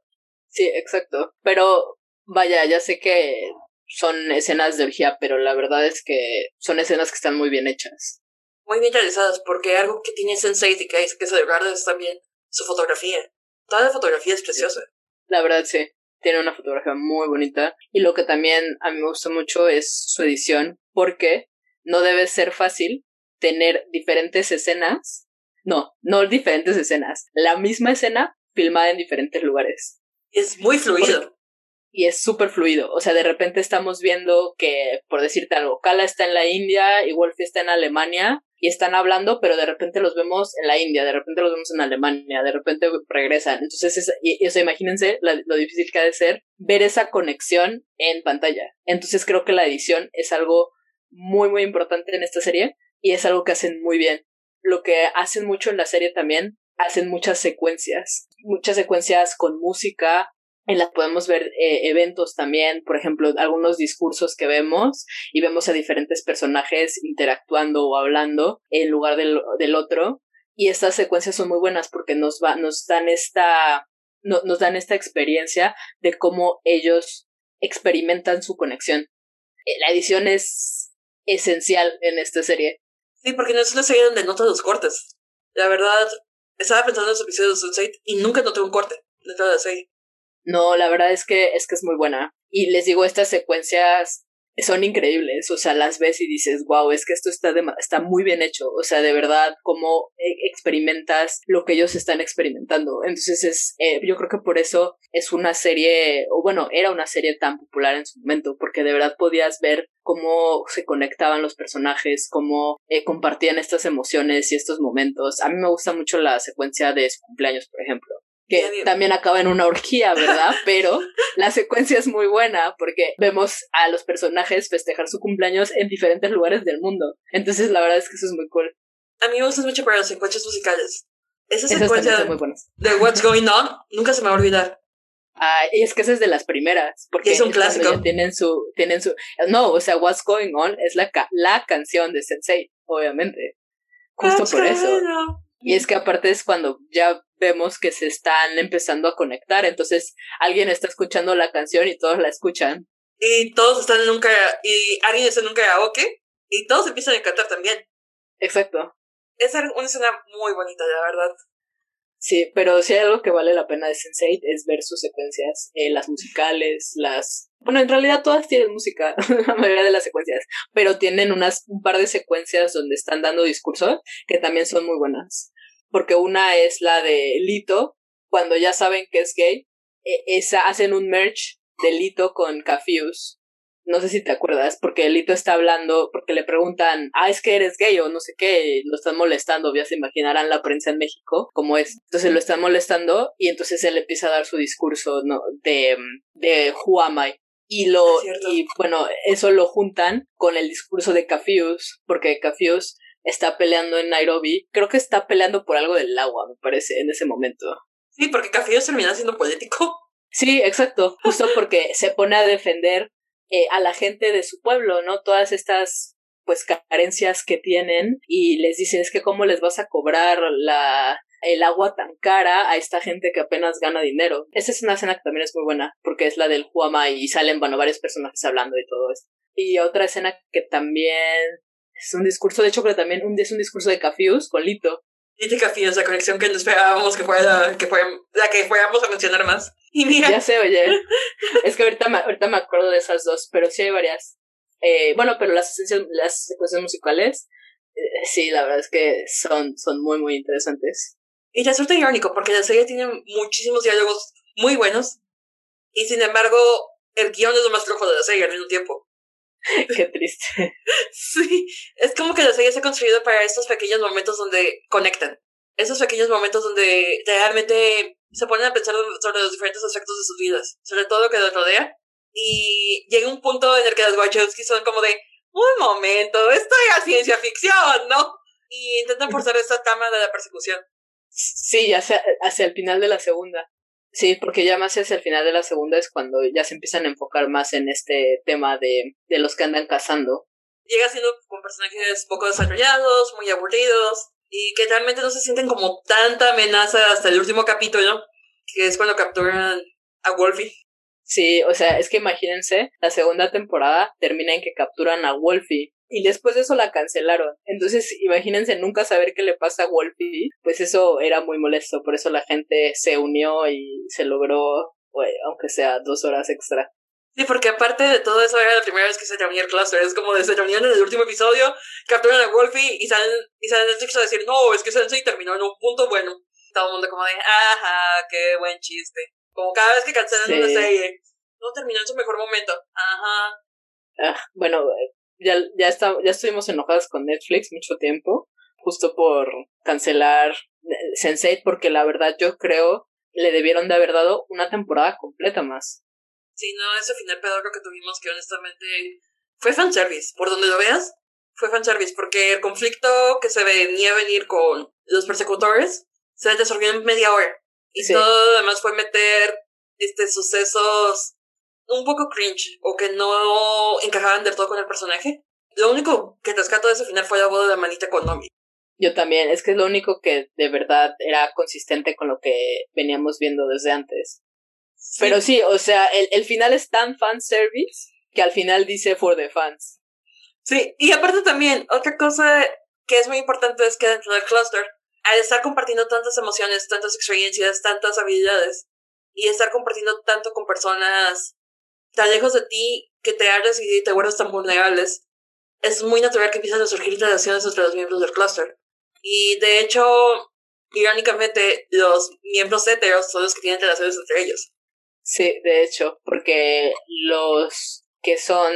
Sí, exacto. Pero vaya, ya sé que son escenas de orgía, pero la verdad es que son escenas que están muy bien hechas. Muy bien realizadas, porque algo que tiene Sense8 y que, que se es también su fotografía. Toda la fotografía es preciosa. La verdad, sí. Tiene una fotografía muy bonita. Y lo que también a mí me gusta mucho es su edición, porque no debe ser fácil tener diferentes escenas. No, no diferentes escenas. La misma escena filmada en diferentes lugares. Es muy fluido. y es súper fluido. O sea, de repente estamos viendo que, por decirte algo, Kala está en la India y Wolfie está en Alemania y están hablando, pero de repente los vemos en la India, de repente los vemos en Alemania, de repente regresan. Entonces, es, y, imagínense lo difícil que ha de ser ver esa conexión en pantalla. Entonces, creo que la edición es algo muy, muy importante en esta serie y es algo que hacen muy bien. Lo que hacen mucho en la serie también, hacen muchas secuencias, muchas secuencias con música, en las podemos ver eh, eventos también, por ejemplo, algunos discursos que vemos y vemos a diferentes personajes interactuando o hablando en lugar del, del otro. Y estas secuencias son muy buenas porque nos, va, nos dan esta nos dan esta experiencia de cómo ellos experimentan su conexión. Eh, la edición es esencial en esta serie. Sí, porque no es una serie donde notas los cortes. La verdad, estaba pensando en los episodios de Sunset y nunca noté un corte de toda la serie. No, la verdad es que es que es muy buena. Y les digo, estas secuencias son increíbles, o sea, las ves y dices, wow, es que esto está, está muy bien hecho, o sea, de verdad, cómo e-, experimentas lo que ellos están experimentando. Entonces, es, eh, yo creo que por eso es una serie, o bueno, era una serie tan popular en su momento, porque de verdad podías ver cómo se conectaban los personajes, cómo eh, compartían estas emociones y estos momentos. A mí me gusta mucho la secuencia de su cumpleaños, por ejemplo que también acaba en una orgía, ¿verdad? Pero la secuencia es muy buena porque vemos a los personajes festejar su cumpleaños en diferentes lugares del mundo. Entonces, la verdad es que eso es muy cool. A mí me gusta mucho para las secuencias musicales. Esa secuencia de What's Going On nunca se me va a olvidar. Ah, y es que esa es de las primeras, porque es un clásico. Tienen su, tienen su, no, o sea, What's Going On es la, la canción de Sensei, obviamente. Justo por eso. Y es que aparte es cuando ya vemos que se están empezando a conectar, entonces alguien está escuchando la canción y todos la escuchan. Y todos están en un y alguien está en un karaoke y todos empiezan a cantar también. Exacto. Es una escena muy bonita, la verdad. Sí, pero si hay algo que vale la pena de Sense8 es ver sus secuencias, eh, las musicales, las... Bueno, en realidad todas tienen música, la mayoría de las secuencias, pero tienen unas, un par de secuencias donde están dando discursos que también son muy buenas porque una es la de Lito, cuando ya saben que es gay, e, esa, hacen un merch de Lito con Cafius. No sé si te acuerdas, porque Lito está hablando, porque le preguntan, ah, es que eres gay o no sé qué, lo están molestando, ya se imaginarán la prensa en México, como es. Entonces lo están molestando y entonces él empieza a dar su discurso ¿no? de, de Who am I? Y lo, y bueno, eso lo juntan con el discurso de Cafius, porque Cafius está peleando en Nairobi. Creo que está peleando por algo del agua, me parece, en ese momento. Sí, porque Cafillos termina siendo político. Sí, exacto. Justo porque se pone a defender eh, a la gente de su pueblo, ¿no? Todas estas pues carencias que tienen y les dice es que cómo les vas a cobrar la el agua tan cara a esta gente que apenas gana dinero. Esa es una escena que también es muy buena, porque es la del Huama y salen, bueno, varios personajes hablando y todo esto. Y otra escena que también es un discurso, de hecho, pero también un, es un discurso de Cafius con Lito. Y de Cafius, la conexión que no esperábamos que fuera, que fuera la que fuéramos a mencionar más. Y mira. Ya sé, oye. es que ahorita me, ahorita me acuerdo de esas dos, pero sí hay varias. Eh, bueno, pero las esencias, las secuencias musicales, eh, sí, la verdad es que son, son muy, muy interesantes. Y resulta irónico, porque la serie tiene muchísimos diálogos muy buenos, y sin embargo, el guion es lo más flojo de la serie al mismo tiempo. Qué triste. Sí, es como que la serie se ha construido para estos pequeños momentos donde conectan. Esos pequeños momentos donde realmente se ponen a pensar sobre los diferentes aspectos de sus vidas, sobre todo lo que los rodea. Y llega un punto en el que las Wachowski son como de, un momento, esto era ciencia ficción, ¿no? y intentan forzar esta cama de la persecución. Sí, hacia, hacia el final de la segunda. Sí, porque ya más hacia el final de la segunda es cuando ya se empiezan a enfocar más en este tema de, de los que andan cazando. Llega siendo con personajes poco desarrollados, muy aburridos, y que realmente no se sienten como tanta amenaza hasta el último capítulo, que es cuando capturan a Wolfie. Sí, o sea, es que imagínense, la segunda temporada termina en que capturan a Wolfie y después de eso la cancelaron. Entonces, imagínense nunca saber qué le pasa a Wolfie, pues eso era muy molesto, por eso la gente se unió y se logró, aunque sea dos horas extra. Sí, porque aparte de todo eso era la primera vez que se reunía el cluster, es como de se reunían en el último episodio, capturan a Wolfie y salen, y salen Netflix a decir, no, es que Sensei terminó en un punto bueno. Todo el mundo como de, ajá, qué buen chiste. Como cada vez que cancelan una serie, no terminó en su mejor momento, ajá. Ah, bueno, ya, ya, está, ya estuvimos enojadas con Netflix mucho tiempo, justo por cancelar eh, Sense8, porque la verdad yo creo le debieron de haber dado una temporada completa más. Sí, no, ese final pedorro que tuvimos que honestamente fue fanservice, por donde lo veas, fue fanservice, porque el conflicto que se venía a venir con los persecutores se resolvió en media hora. Y todo lo demás fue meter este sucesos un poco cringe o que no encajaban del todo con el personaje. Lo único que rescato de ese final fue la boda de Manita con Nomi. Yo también, es que es lo único que de verdad era consistente con lo que veníamos viendo desde antes. Pero sí, o sea, el, el final es tan fanservice que al final dice for the fans. Sí, y aparte también, otra cosa que es muy importante es que dentro del cluster, al estar compartiendo tantas emociones, tantas experiencias, tantas habilidades, y estar compartiendo tanto con personas tan lejos de ti que te hagas y te vuelves tan vulnerables, es muy natural que empiecen a surgir relaciones entre los miembros del cluster. Y de hecho, irónicamente, los miembros heteros son los que tienen relaciones entre ellos. Sí, de hecho, porque los que son,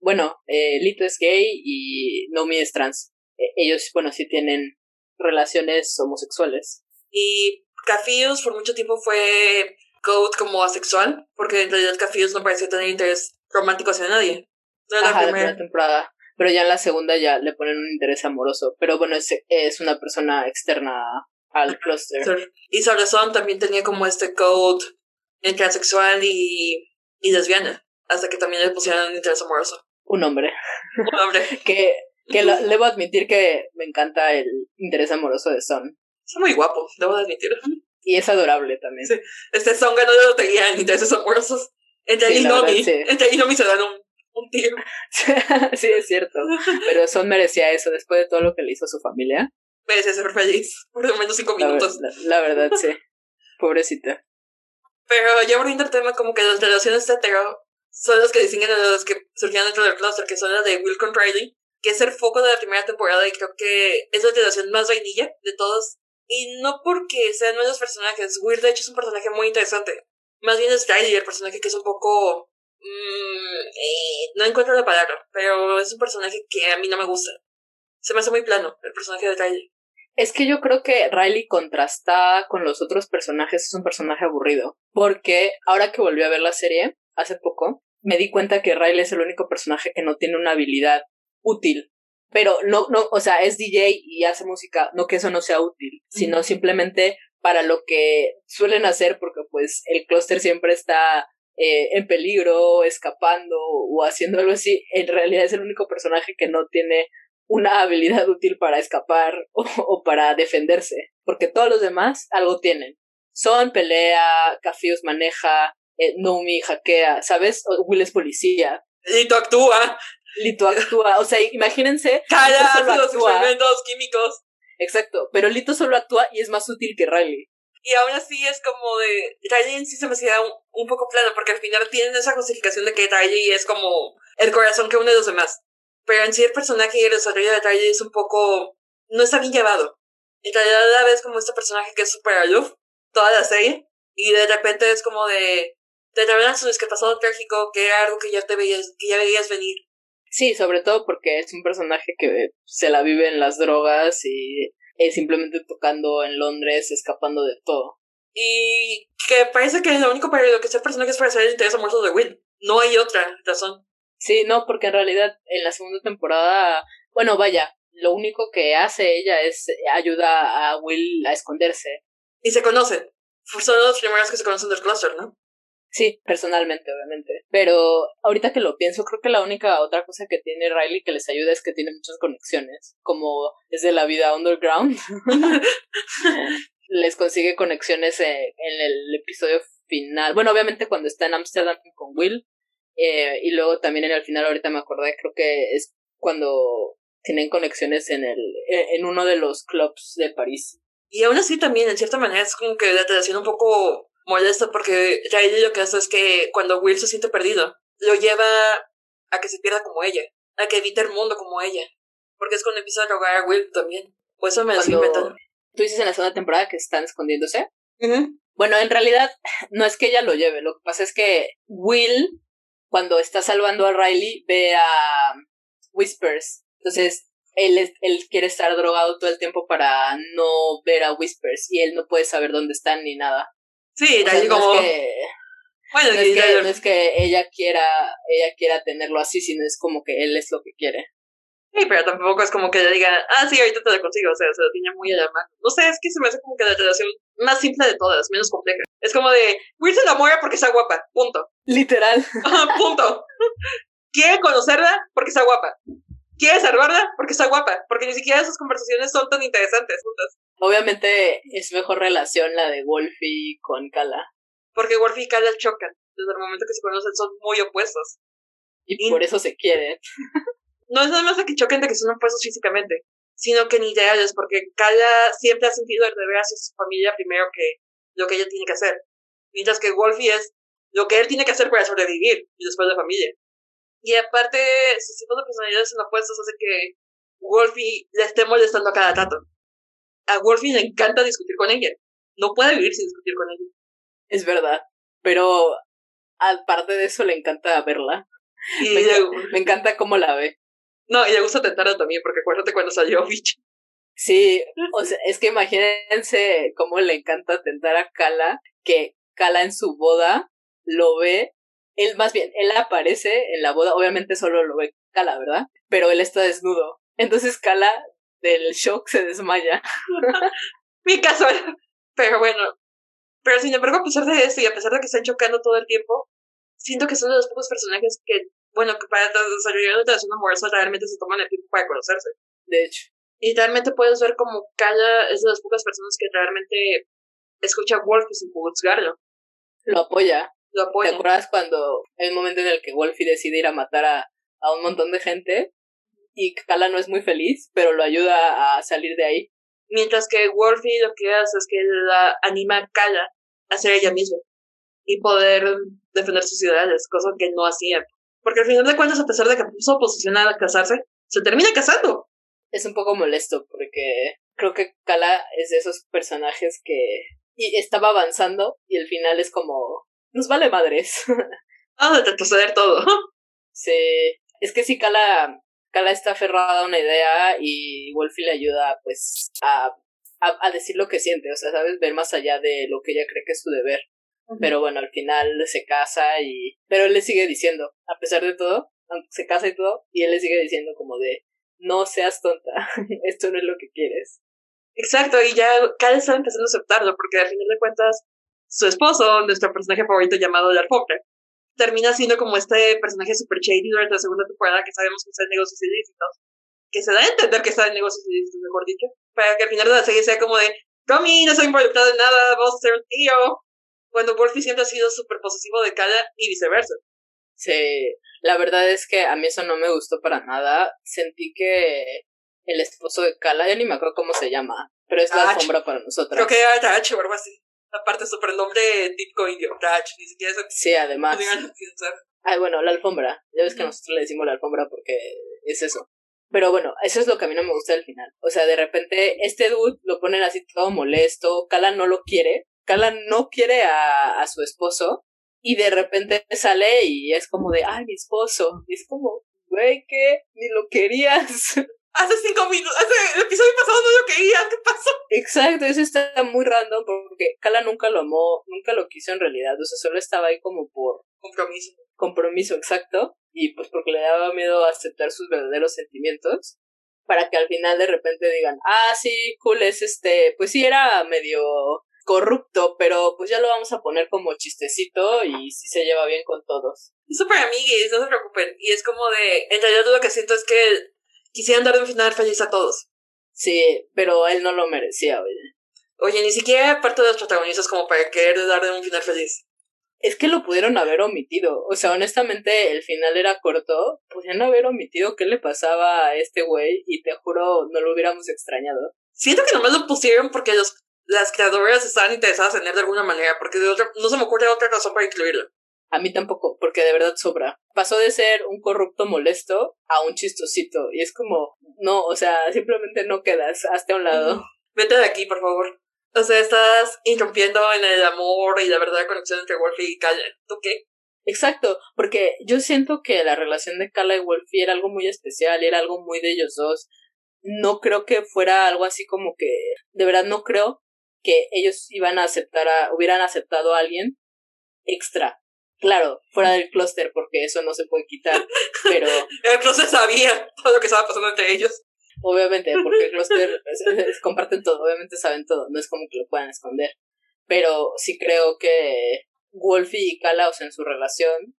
bueno, eh, Lito es gay y Nomi es trans. E, ellos, bueno, sí tienen relaciones homosexuales. Y Cafius por mucho tiempo fue Code como asexual, porque en realidad Cafius no parecía tener interés romántico hacia nadie. la primera temporada. Pero ya en la segunda ya le ponen un interés amoroso. Pero bueno, es, es una persona externa al cluster. Y Son también tenía como este code entre asexual y, y lesbiana. Hasta que también le pusieron un interés amoroso. Un hombre. Un hombre. que que le debo admitir que me encanta el interés amoroso de Son. Es muy guapo, debo admitir. Y es adorable también. Sí. Este son ganó de lotería en intereses amorosos. Entre él y Nomi. Entre él y Nomi se dan un, un tiro. sí, es cierto. Pero Son merecía eso después de todo lo que le hizo a su familia. Merecía ser feliz. Por lo menos cinco minutos. La, verdad, sí. Pobrecita. Pero ya volviendo al tema, como que las relaciones hetero son las que distinguen a las que surgían dentro del cluster, que son las de Will con Riley, que es el foco de la primera temporada y creo que es la relación más vainilla de todos y no porque sean nuevos personajes. Weird, de hecho, es un personaje muy interesante. Más bien es Riley, el personaje que es un poco. Mmm, no encuentro la palabra, pero es un personaje que a mí no me gusta. Se me hace muy plano el personaje de Riley. Es que yo creo que Riley contrasta con los otros personajes, es un personaje aburrido. Porque ahora que volví a ver la serie, hace poco, me di cuenta que Riley es el único personaje que no tiene una habilidad útil pero no, no, o sea, es DJ y hace música, no que eso no sea útil, sino simplemente para lo que suelen hacer, porque pues el clúster siempre está eh, en peligro, escapando o haciendo algo así, en realidad es el único personaje que no tiene una habilidad útil para escapar o, para defenderse, porque todos los demás algo tienen. Son pelea, Cafios maneja, eh, Nomi hackea, ¿sabes? Will es policía. Y tú actúa. Lito actúa, o sea, imagínense. Calla, los experimentos químicos. Exacto, pero Lito solo actúa y es más útil que Riley. Y aún así es como de. Riley en sí se me hacía un, poco plano, porque al final tienen esa justificación de que Riley es como el corazón que une a los demás. Pero en sí el personaje y el desarrollo de Riley es un poco. no está bien llevado. En realidad la ves como este personaje que es súper aloof toda la serie, y de repente es como de. te revelan su pasado trágico, que era algo que ya te veías, que ya veías venir Sí, sobre todo porque es un personaje que se la vive en las drogas y es simplemente tocando en Londres, escapando de todo. Y que parece que lo único para lo que ese personaje es para ser el interés amoroso de Will. No hay otra razón. Sí, no, porque en realidad en la segunda temporada, bueno, vaya, lo único que hace ella es ayuda a Will a esconderse. Y se conocen. Son los primeros que se conocen del cluster, ¿no? Sí, personalmente, obviamente. Pero ahorita que lo pienso, creo que la única otra cosa que tiene Riley que les ayuda es que tiene muchas conexiones, como es de la vida underground. les consigue conexiones en, el episodio final. Bueno, obviamente cuando está en Amsterdam con Will. Eh, y luego también en el final, ahorita me acordé, creo que es cuando tienen conexiones en el en uno de los clubs de París. Y aún así también, en cierta manera, es como que la relación un poco molesta porque Riley lo que hace es que cuando Will se siente perdido, lo lleva a que se pierda como ella, a que evite el mundo como ella. Porque es cuando empieza a rogar a Will también. Pues eso me lo inventando. Tú dices en la segunda temporada que están escondiéndose. Bueno, en realidad no es que ella lo lleve, lo que pasa es que Will, cuando está salvando a Riley, ve a Whispers. Entonces, él, él quiere estar drogado todo el tiempo para no ver a Whispers y él no puede saber dónde están ni nada. Sí, o como... No es que, bueno, no, es que, no es que ella quiera, ella quiera tenerlo así, sino es como que él es lo que quiere. Sí, pero tampoco es como que ella diga, ah, sí, ahorita te lo consigo, o sea, se lo tiene muy a la mano. No sé, es que se me hace como que la relación más simple de todas, menos compleja. Es como de, Will se muere porque está guapa, punto. Literal. punto. Quiere conocerla porque está guapa. Quiere salvarla porque está guapa, porque ni siquiera sus conversaciones son tan interesantes juntas. Obviamente es mejor relación la de Wolfie con Kala. Porque Wolfie y Kala chocan. Desde el momento que se conocen son muy opuestos. Y, por eso se quieren. no es nada más de que choquen de que son opuestos físicamente, sino que ni ideales, porque Kala siempre ha sentido el deber hacia su familia primero que lo que ella tiene que hacer. Mientras que Wolfie es lo que él tiene que hacer para sobrevivir y después la familia. Y aparte, sus tipos de personalidades son opuestos hace que Wolfie le esté molestando a cada rato. A Wolfie le encanta discutir con ella. No puede vivir sin discutir con ella. Es verdad. Pero aparte de eso, le encanta verla. Y me, encanta cómo la ve. No, y le gusta tentarla también, porque acuérdate cuando salió Bicho. Sí, o sea, es que imagínense cómo le encanta tentar a Kala, que Kala en su boda lo ve, él más bien, él aparece en la boda, obviamente solo lo ve Kala, ¿verdad? Pero él está desnudo. Entonces Kala del shock se desmaya. Mi caso, pero bueno. Pero sin embargo, a pesar de eso y a pesar de que están chocando todo el tiempo, siento que son de los pocos personajes que bueno, que para desarrollar una relación amorosa realmente se toman el tiempo para conocerse. De hecho. Y realmente puedes ver como Kaya es de las pocas personas que realmente escucha a Wolfie sin juzgarlo. Lo apoya. Lo apoya. ¿Te acuerdas cuando hay un momento en el que Wolfie decide ir a matar a, a un montón de gente? Y Kala no es muy feliz, pero lo ayuda a salir de ahí. Mientras que Wolfie lo que hace es que la anima a Kala a ser ella misma y poder defender sus ideales, cosa que no hacía. Porque al final de cuentas, a pesar de que puso oposición a casarse, se termina casando. Es un poco molesto porque creo que Kala es de esos personajes que y estaba avanzando y el final es como nos vale madres. Ah, de retroceder todo. Sí, es que si Kala Kala está aferrada a una idea y Wolfie le ayuda pues a, a, a decir lo que siente, o sea, sabes, ver más allá de lo que ella cree que es su deber. Pero bueno, al final se casa y... Pero él le sigue diciendo, a pesar de todo, aunque se casa y todo, y él le sigue diciendo como de, no seas tonta, esto no es lo que quieres. Exacto, y ya cada está empezando a aceptarlo, porque al final de cuentas, su esposo, nuestro personaje favorito llamado La Alfombra, termina siendo como este personaje super shady durante la segunda temporada que sabemos que está en negocios ilícitos, que se da a entender que está en negocios ilícitos, mejor dicho, para que al final de la serie sea como de, Tommy, no soy involucrado en nada, vamos a ser un tío, cuando Wolfie siempre ha sido súper posesivo de Kala y viceversa. Sí, la verdad es que a mí eso no me gustó para nada. Sentí que el esposo de Kala, ya ni me acuerdo cómo se llama, pero es la alfombra para nosotros. Creo que era H o algo así. Aparte, nombre típico indio, Raj, ni siquiera eso. Sí, además. Ay, bueno, la alfombra. Ya ves que nosotros le decimos la alfombra porque es eso. Pero bueno, eso es lo que a mí no me gusta del final. O sea, de repente, este dude lo ponen así todo molesto, Kala no lo quiere, Kala no quiere a, a su esposo y de repente sale y es como de, ay, mi esposo. Y es como, güey, ¿qué? Ni lo querías. Hace cinco minutos, hace el episodio pasado no lo querías, ¿qué pasó? Exacto, eso está muy random porque Kala nunca lo amó, nunca lo quiso en realidad, o sea, solo estaba ahí como por... Compromiso. Compromiso, exacto. Y pues porque le daba miedo aceptar sus verdaderos sentimientos. para que al final de repente digan, ah, sí, cool, es este, pues sí, era medio corrupto, pero pues ya lo vamos a poner como chistecito y sí se lleva bien con todos. Es súper amiguis, no se preocupen. Y es como de, en realidad lo que siento es que quisieran dar un final feliz a todos. Sí, pero él no lo merecía, oye. Oye, ni siquiera parte de los protagonistas como para querer darle un final feliz. Es que lo pudieron haber omitido. O sea, honestamente, el final era corto. Pudieron haber omitido qué le pasaba a este güey y te juro, no lo hubiéramos extrañado. Siento que nomás lo pusieron porque los, las creadoras estaban interesadas en él de alguna manera, porque de otra, no se me ocurre otra razón para incluirlo. A mí tampoco, porque de verdad sobra. Pasó de ser un corrupto molesto a un chistosito. Y es como, no, o sea, simplemente no quedas, hasta a un lado. Vete de aquí, por favor. O sea, estás interrumpiendo en el amor y la verdadera conexión entre Wolfie y Kala. ¿Tú qué? Exacto, porque yo siento que la relación de Kala y Wolfie era algo muy especial, era algo muy de ellos dos. No creo que fuera algo así como que, de verdad no creo que ellos iban a aceptar a, hubieran aceptado a alguien extra. Claro, fuera del clúster, porque eso no se puede quitar, pero... el clúster sabía todo lo que estaba pasando entre ellos. Obviamente, porque el clúster comparten todo, obviamente saben todo, no es como que lo puedan esconder. Pero sí creo que Wolfie y Kala, o sea, en su relación,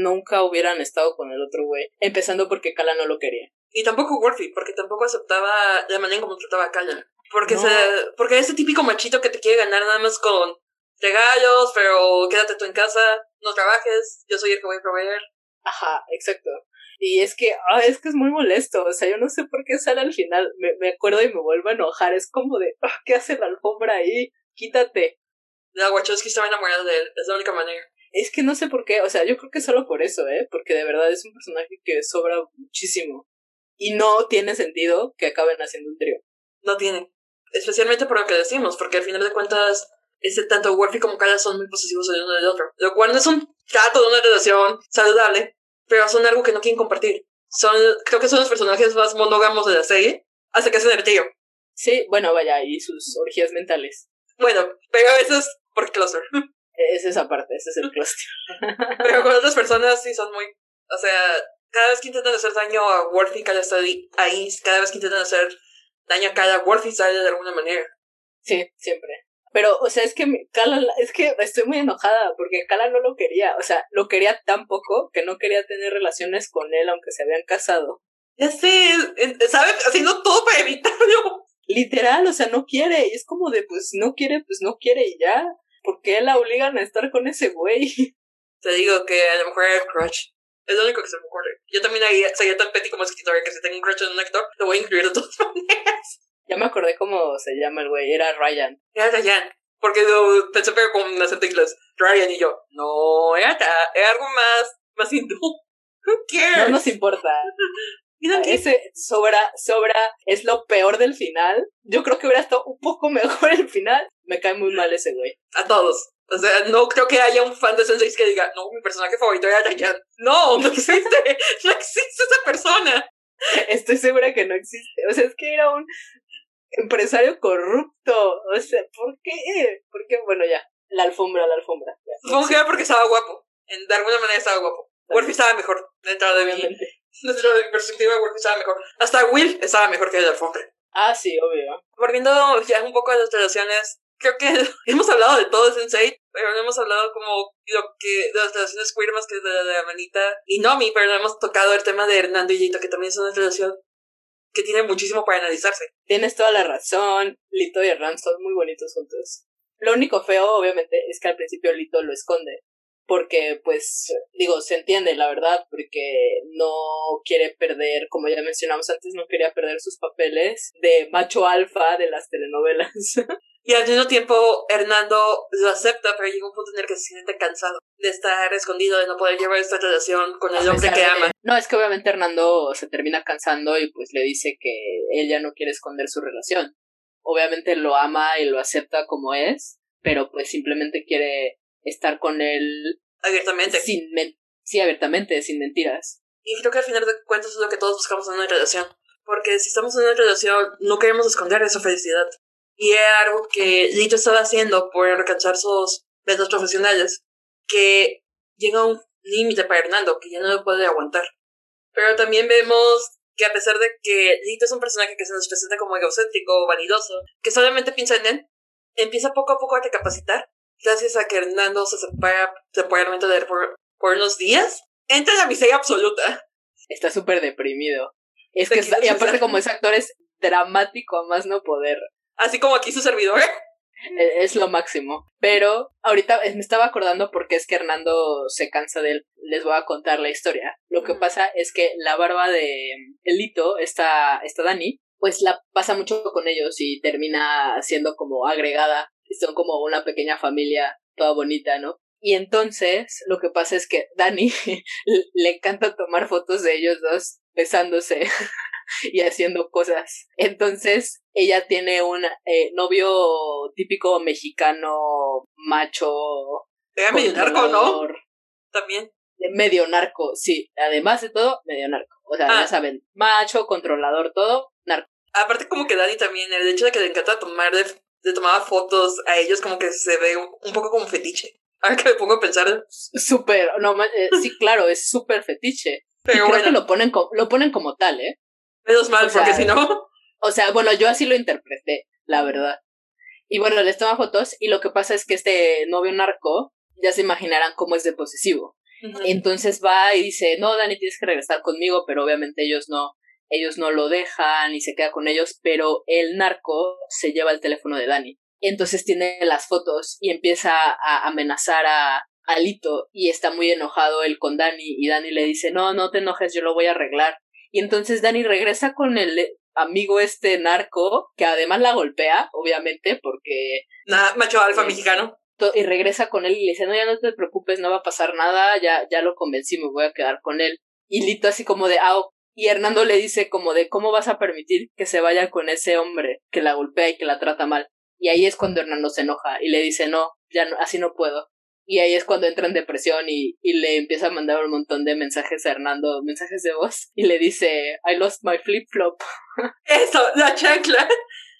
nunca hubieran estado con el otro güey. Empezando porque Kala no lo quería. Y tampoco Wolfie, porque tampoco aceptaba la manera en como trataba a Kala. Porque, se, porque ese típico machito que te quiere ganar nada más con regalos, pero quédate tú en casa, no trabajes, yo soy el que voy a proveer. Ajá, exacto. Y es que, ah, es que es muy molesto, o sea, yo no sé por qué sale al final, me, me acuerdo y me vuelvo a enojar, es como de, ah, ¿qué hace la alfombra ahí? Quítate. La Wachowski estaba enamorada de él, es la única manera. Es que no sé por qué, o sea, yo creo que solo por eso, ¿eh? Porque de verdad es un personaje que sobra muchísimo. Y no tiene sentido que acaben haciendo un trío. No tiene. Especialmente por lo que decimos, porque al final de cuentas, ese tanto Wolfie como Kala son muy posesivos el uno del otro. Lo cual no es un trato de una relación saludable, pero son algo que no quieren compartir. Son, creo que son los personajes más monógamos de la serie, hasta que hacen el tío. Sí, bueno, vaya, y sus orgías mentales. Bueno, pero eso es por cluster. Es esa parte, ese es el cluster. pero con otras personas sí son muy, o sea, cada vez que intentan hacer daño a Wolfie, Kala está ahí, cada vez que intentan hacer daño a cada Wolfie sale de alguna manera. Sí, siempre. Pero, o sea, es que Kala, es que estoy muy enojada porque Kala no lo quería. O sea, lo quería tan poco que no quería tener relaciones con él aunque se habían casado. Ya sé, ¿sabes? Haciendo todo para evitarlo. Literal, o sea, no quiere. Y es como de, pues no quiere, pues no quiere y ya. ¿Por qué la obligan a estar con ese güey? Te digo que a lo mejor era crush. Es lo único que se me ocurre. Yo también sería tan petty como escritora que si tengo un crush en un actor, lo voy a incluir de todas maneras. Ya me acordé cómo se llama el güey, era Ryan. Era Ryan. Porque yo pensé pero con acento inglés. Ryan y yo, no, era, era algo más, más hindú. Who cares? No nos importa. Ese sobra, sobra, es lo peor del final. Yo creo que hubiera estado un poco mejor el final. Me cae muy mal ese güey. A todos. O sea, no creo que haya un fan de Sensei que diga, no, mi personaje favorito era Ryan. No, no existe. no existe esa persona. Estoy segura que no existe. O sea, es que era un empresario corrupto. O sea, ¿por qué? Porque, bueno, ya, la alfombra, la alfombra. Supongo que era porque estaba guapo. En, de alguna manera estaba guapo. Wolfie estaba mejor, dentro de mi, dentro de mi perspectiva, Wolfie estaba mejor. Hasta Will estaba mejor que el alfombra. Ah, sí, obvio. Volviendo ya un poco a las relaciones, creo que hemos hablado de todo Sensei, pero no hemos hablado como lo que de las relaciones queer más que de la de Amanita y Nomi, pero no hemos tocado el tema de Hernando y Jito, que también es una relación que tiene muchísimo para analizarse. Tienes toda la razón, Lito y Hernán son muy bonitos juntos. Lo único feo, obviamente, es que al principio Lito lo esconde. Porque, pues, digo, se entiende, la verdad, porque no quiere perder, como ya mencionamos antes, no quería perder sus papeles de macho alfa de las telenovelas. Y al mismo tiempo, Hernando lo acepta, pero llega un punto en el que se siente cansado de estar escondido, de no poder llevar esta relación con el hombre que ama. No, es que obviamente Hernando se termina cansando y pues le dice que él ya no quiere esconder su relación. Obviamente lo ama y lo acepta como es, pero pues simplemente quiere estar con él abiertamente. Sin sí, abiertamente, sin mentiras. Y creo que al final de cuentas es lo que todos buscamos en una relación. Porque si estamos en una relación, no queremos esconder esa felicidad. Y era algo que Lito estaba haciendo por alcanzar sus metas profesionales, que llega a un límite para Hernando, que ya no lo puede aguantar. Pero también vemos que a pesar de que Lito es un personaje que se nos presenta como egocéntrico, vanidoso, que solamente piensa en él, empieza poco a poco a recapacitar, gracias a que Hernando se separa temporalmente de él por, por unos días, entra en la miseria absoluta. Está súper deprimido. Es que, y aparte como ese actor es dramático a más no poder. Así como aquí su servidor. E, es lo máximo. Pero ahorita me estaba acordando porque es que Hernando se cansa de él. Les voy a contar la historia. Lo que pasa es que la barba de Elito, esta, esta Dani, pues la pasa mucho con ellos y termina siendo como agregada. Son como una pequeña familia toda bonita, ¿no? Y entonces lo que pasa es que Dani le encanta tomar fotos de ellos dos besándose y haciendo cosas. Entonces, ella tiene un eh, novio típico mexicano, macho. Era medio narco, ¿no? También. Medio narco, sí. Además de todo, medio narco. O sea, ya ah. saben, macho, controlador, todo, narco. Aparte, como que Dani también, el hecho de que le encanta tomar de, tomar fotos a ellos, como que se ve un, poco como fetiche. Ahora que me pongo a pensar. Súper, no, eh, sí, claro, es súper fetiche. Pero creo que lo ponen, lo ponen como tal, ¿eh? Menos mal, porque si no. O sea, bueno, yo así lo interpreté, la verdad. Y bueno, les toma fotos y lo que pasa es que este novio narco, ya se imaginarán cómo es de posesivo. Entonces va y dice, no, Dani, tienes que regresar conmigo, pero obviamente ellos no, ellos no lo dejan y se queda con ellos, pero el narco se lleva el teléfono de Dani. Entonces tiene las fotos y empieza a amenazar a, a Lito y está muy enojado él con Dani y Dani le dice, no, no te enojes, yo lo voy a arreglar. Y entonces Dani regresa con el amigo este narco, que además la golpea, obviamente, porque... Nada, macho alfa mexicano. Y regresa con él y le dice, no, ya no te preocupes, no va a pasar nada, ya, ya lo convencí, me voy a quedar con él. Y Lito así como de, ah, y Hernando le dice como de, ¿cómo vas a permitir que se vaya con ese hombre que la golpea y que la trata mal? Y ahí es cuando Hernando se enoja y le dice, no, ya no, así no puedo. Y ahí es cuando entra en depresión y, y le empieza a mandar un montón de mensajes a Hernando, mensajes de voz, y le dice, I lost my flip-flop. Eso, la chancla.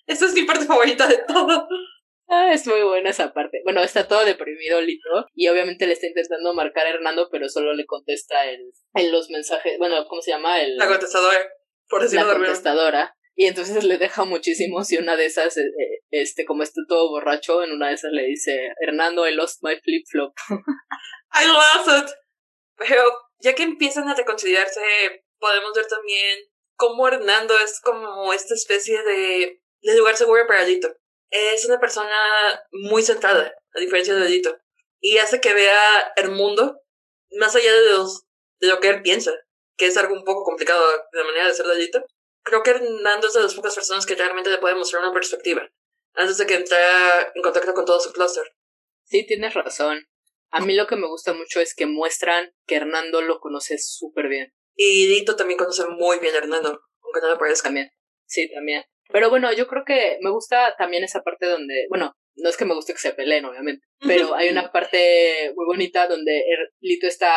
Esa es mi parte favorita de todo. Ah, es muy buena esa parte. Bueno, está todo deprimido Lito y obviamente le está intentando marcar a Hernando, pero solo le contesta en, en los mensajes, bueno, ¿cómo se llama? El, la contestadora, por decirlo La contestadora. Y entonces le deja muchísimo si una de esas, eh, eh, este, como está todo borracho, en una de esas le dice, Hernando, I lost my flip-flop. I lost it. Pero ya que empiezan a reconsiderarse, podemos ver también cómo Hernando es como esta especie de, de lugar seguro para Lito. Es una persona muy centrada, a diferencia de Lito. Y hace que vea el mundo más allá de, los, de lo que él piensa, que es algo un poco complicado la manera de ser de Lito creo que Hernando es de las pocas personas que realmente le puede mostrar una perspectiva antes de que entre en contacto con todo su cluster. Sí, tienes razón. A mí lo que me gusta mucho es que muestran que Hernando lo conoce súper bien. Y Dito también conoce muy bien a Hernando, aunque no le parezca. También, sí, también. Pero bueno, yo creo que me gusta también esa parte donde, bueno, no es que me guste que se peleen, obviamente, pero hay una parte muy bonita donde Lito está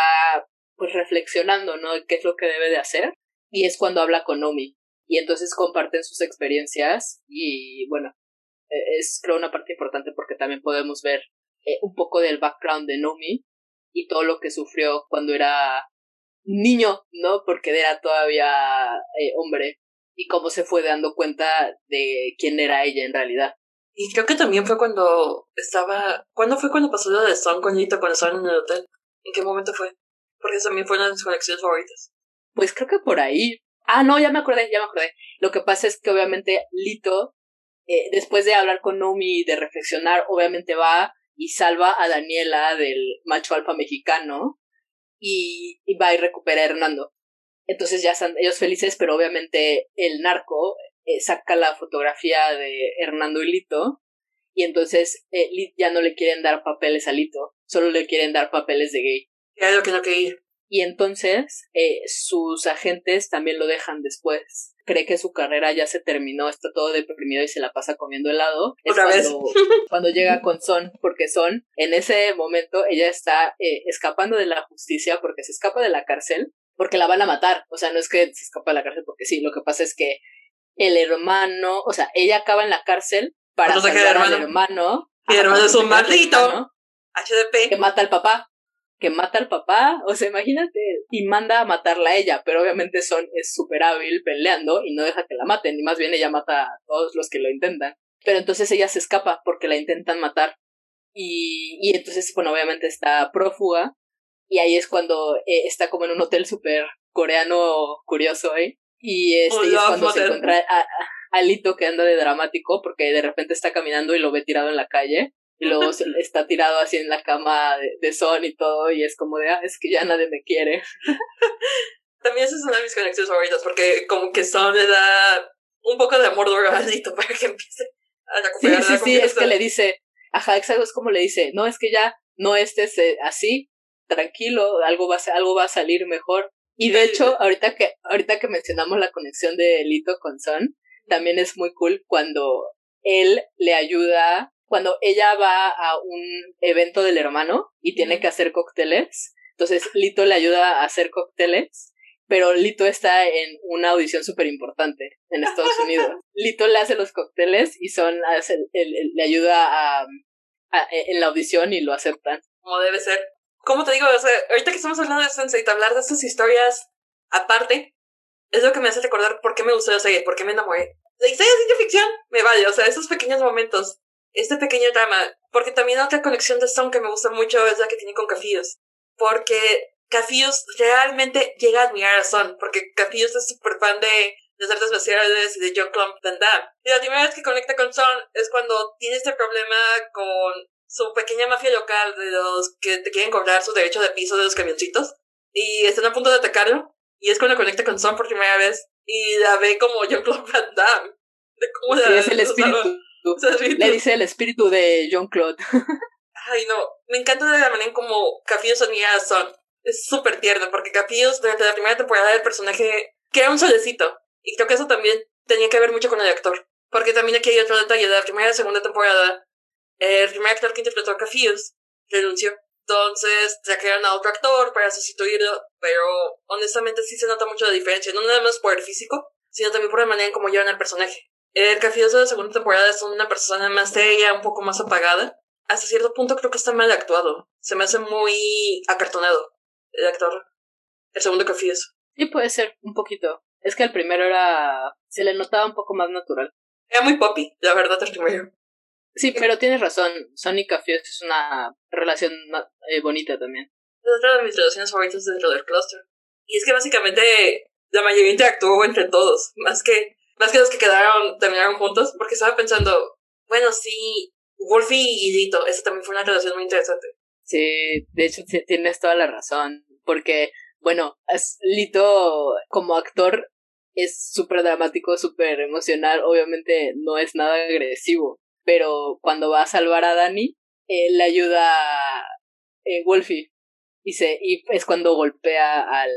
pues reflexionando, ¿no? ¿Qué es lo que debe de hacer? Y es cuando habla con Omi y entonces comparten sus experiencias y bueno, e, es creo una parte importante porque también podemos ver eh, un poco del background de Nomi y todo lo que sufrió cuando era niño, ¿no? Porque era todavía eh, hombre y cómo se fue dando cuenta de quién era ella en realidad. Y creo que también fue cuando estaba... ¿Cuándo fue cuando pasó lo de Son con Nito cuando estaban en el hotel? ¿En qué momento fue? Porque eso también fue una de mis conexiones favoritas. Pues creo que por ahí, Ah, no, ya me acordé, ya me acordé. Lo que pasa es que obviamente Lito, eh, después de hablar con Nomi y de reflexionar, obviamente va y salva a Daniela del macho alfa mexicano y, va y recupera a Hernando. Entonces ya están ellos felices, pero obviamente el narco eh, saca la fotografía de Hernando y Lito y entonces eh, ya no le quieren dar papeles a Lito, solo le quieren dar papeles de gay. Ya lo que no que ir y entonces eh, sus agentes también lo dejan después. Cree que su carrera ya se terminó, está todo deprimido y se la pasa comiendo helado. Otra vez. Cuando llega con Son, porque Son, en ese momento, ella está eh, escapando de la justicia porque se escapa de la cárcel, porque la van a matar. O sea, no es que se escapa de la cárcel porque sí, lo que pasa es que el hermano, o sea, ella acaba en la cárcel para salvar al hermano. Mi hermano es un maldito. HDP. Que mata al papá que mata al papá, o sea, imagínate, y manda a matarla a ella, pero obviamente Son es súper hábil peleando y no deja que la maten, y más bien ella mata a todos los que lo intentan. Pero entonces ella se escapa porque la intentan matar. Y, y entonces, bueno, obviamente está prófuga, y ahí es cuando eh, está como en un hotel súper coreano curioso, ¿eh? Y, este, y es cuando se encuentra a, a, Lito que anda de dramático porque de repente está caminando y lo ve tirado en la calle y luego está tirado así en la cama de, Son y todo, y es como de, ah, es que ya nadie me quiere. También esa es una de mis conexiones favoritas, porque como que Son le da un poco de amor dorado para que empiece a recuperar Sí, sí, sí, es que le dice, ajá, exacto, es como le dice, no, es que ya no estés eh, así, tranquilo, algo va, a, algo va a salir mejor. Y de hecho, ahorita que, ahorita que mencionamos la conexión de Lito con Son, también es muy cool cuando él le ayuda cuando ella va a un evento del hermano y tiene que hacer cócteles, entonces Lito le ayuda a hacer cócteles, pero Lito está en una audición súper importante en Estados Unidos. Lito le hace los cócteles y son le ayuda a, en la audición y lo aceptan. Como debe ser. Como te digo, ahorita que estamos hablando de Sensei, hablar de estas historias aparte, es lo que me hace recordar por qué me gustó la serie, por qué me enamoré. La historia de ciencia ficción me vale, o sea, esos pequeños momentos este pequeño drama, porque también otra conexión de Stone que me gusta mucho es la que tiene con Cafillos, porque Cafillos realmente llega a admirar a Son, porque Cafillos es súper fan de las artes marciales y de John Clump Van Damme. Y la primera vez que conecta con Son es cuando tiene este problema con su pequeña mafia local de los que te quieren cobrar su derecho de piso de los camioncitos y están a punto de atacarlo. Y es cuando conecta con Son por primera vez y la ve como John Clump Van Damme. De cómo sí, es el espíritu. Le dice el espíritu de John Claude. Ay, no. Me encanta de la manera en como Cafillos a son. Es súper tierno, porque Cafillos, durante la primera temporada, el personaje que era un solecito. Y creo que eso también tenía que ver mucho con el actor. Porque también aquí hay otro detalle. De la primera y segunda temporada, el primer actor que interpretó a Cafillos renunció. Entonces trajeron a otro actor para sustituirlo, pero honestamente sí se nota mucho la diferencia, no nada más por el físico, sino también por la manera en cómo llevan al personaje. El Cafioso de la segunda temporada es una persona más seria, un poco más apagada. Hasta cierto punto creo que está mal actuado. Se me hace muy acartonado el actor. El segundo Cafioso. Sí, puede ser, un poquito. Es que el primero era. se le notaba un poco más natural. Era muy poppy, la verdad, el primero. Sí, pero tienes razón. Sonic Cafioso es una relación eh, bonita también. Es otra de mis relaciones favoritas dentro del cluster. Y es que básicamente la mayoría interactuó entre todos, más que más que los que quedaron, terminaron juntos, porque estaba pensando, bueno, sí, Wolfie y Lito, esa también fue una relación muy interesante. Sí, de hecho tienes toda la razón, porque, bueno, Lito como actor es súper dramático, súper emocional, obviamente no es nada agresivo, pero cuando va a salvar a Dani, él le ayuda a eh, Wolfie y, se, y es cuando golpea al,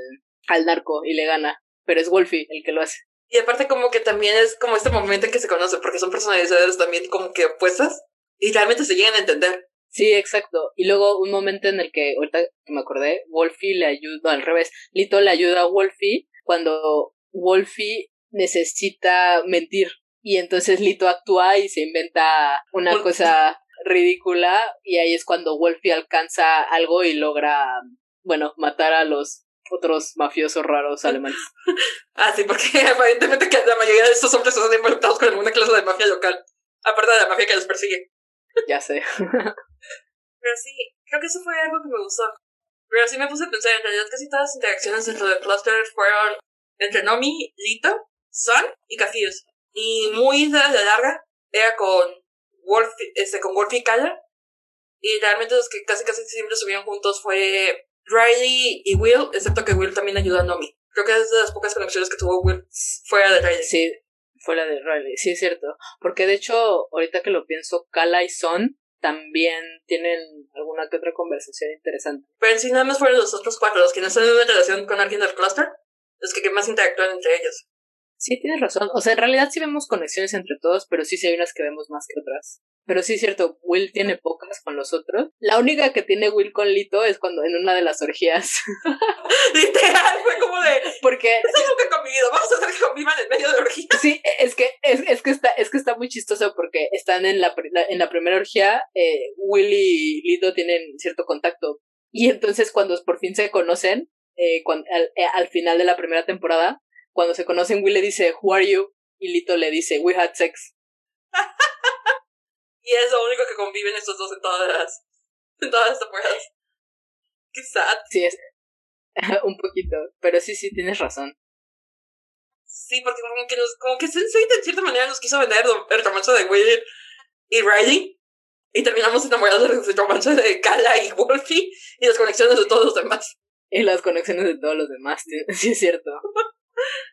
al narco y le gana, pero es Wolfie el que lo hace. Y aparte como que también es como este momento en que se conoce, porque son personalidades también como que opuestas y realmente se llegan a entender. Sí, exacto. Y luego un momento en el que, ahorita que me acordé, Wolfie le ayuda, al revés, Lito le ayuda a Wolfie cuando Wolfie necesita mentir. Y entonces Lito actúa y se inventa una cosa ridícula y ahí es cuando Wolfie alcanza algo y logra, bueno, matar a los otros mafiosos raros alemanes. ah, sí, porque aparentemente que la mayoría de estos hombres están involucrados con alguna clase de mafia local. Aparte de la mafia que los persigue. Ya sé. Pero sí, creo que eso fue algo que me gustó. Pero sí me puse a pensar, en realidad casi todas las interacciones dentro del cluster fueron entre Nomi, Lito, Son y Cafillos. Y muy de la larga era con Wolf, este, con Wolf y Kala. Y realmente los que casi casi siempre subieron juntos fue Riley y Will, excepto que Will también ayudó a Nomi. Creo que es de las pocas conexiones que tuvo Will fuera de Riley. Sí, fuera de Riley, sí es cierto. Porque de hecho, ahorita que lo pienso, Kala y Son también tienen alguna que otra conversación interesante. Pero en sí nada más fueron los otros cuatro, los que no están en una relación con alguien del cluster, los que más interactúan entre ellos. Sí, tienes razón. O sea, en realidad sí vemos conexiones entre todos, pero sí, sí hay unas que vemos más que otras. Pero sí es cierto, Will tiene pocas con los otros. La única que tiene Will con Lito es cuando en una de las orgías. Literal, fue como de. Porque. Eso nunca he comido, vamos a hacer que convivan en medio de orgía. Sí, es que, es, es, que está, es que está muy chistoso porque están en la, en la primera orgía, eh, Will y Lito tienen cierto contacto. Y entonces cuando por fin se conocen, eh, eh, al, final de la primera temporada, cuando se conocen, Will le dice, Who are you? Y Lito le dice, We had sex. y es lo único que conviven estos dos en todas las, en todas las temporadas. Qué sad. Sí, es un poquito. Pero sí, sí, tienes razón. Sí, porque como que, nos, como que Sensei en cierta manera nos quiso vender el romance de Will y Riley. Y terminamos enamorados del romance de Kala y Wolfie y las conexiones de todos los demás. Y las conexiones de todos los demás, sí es cierto.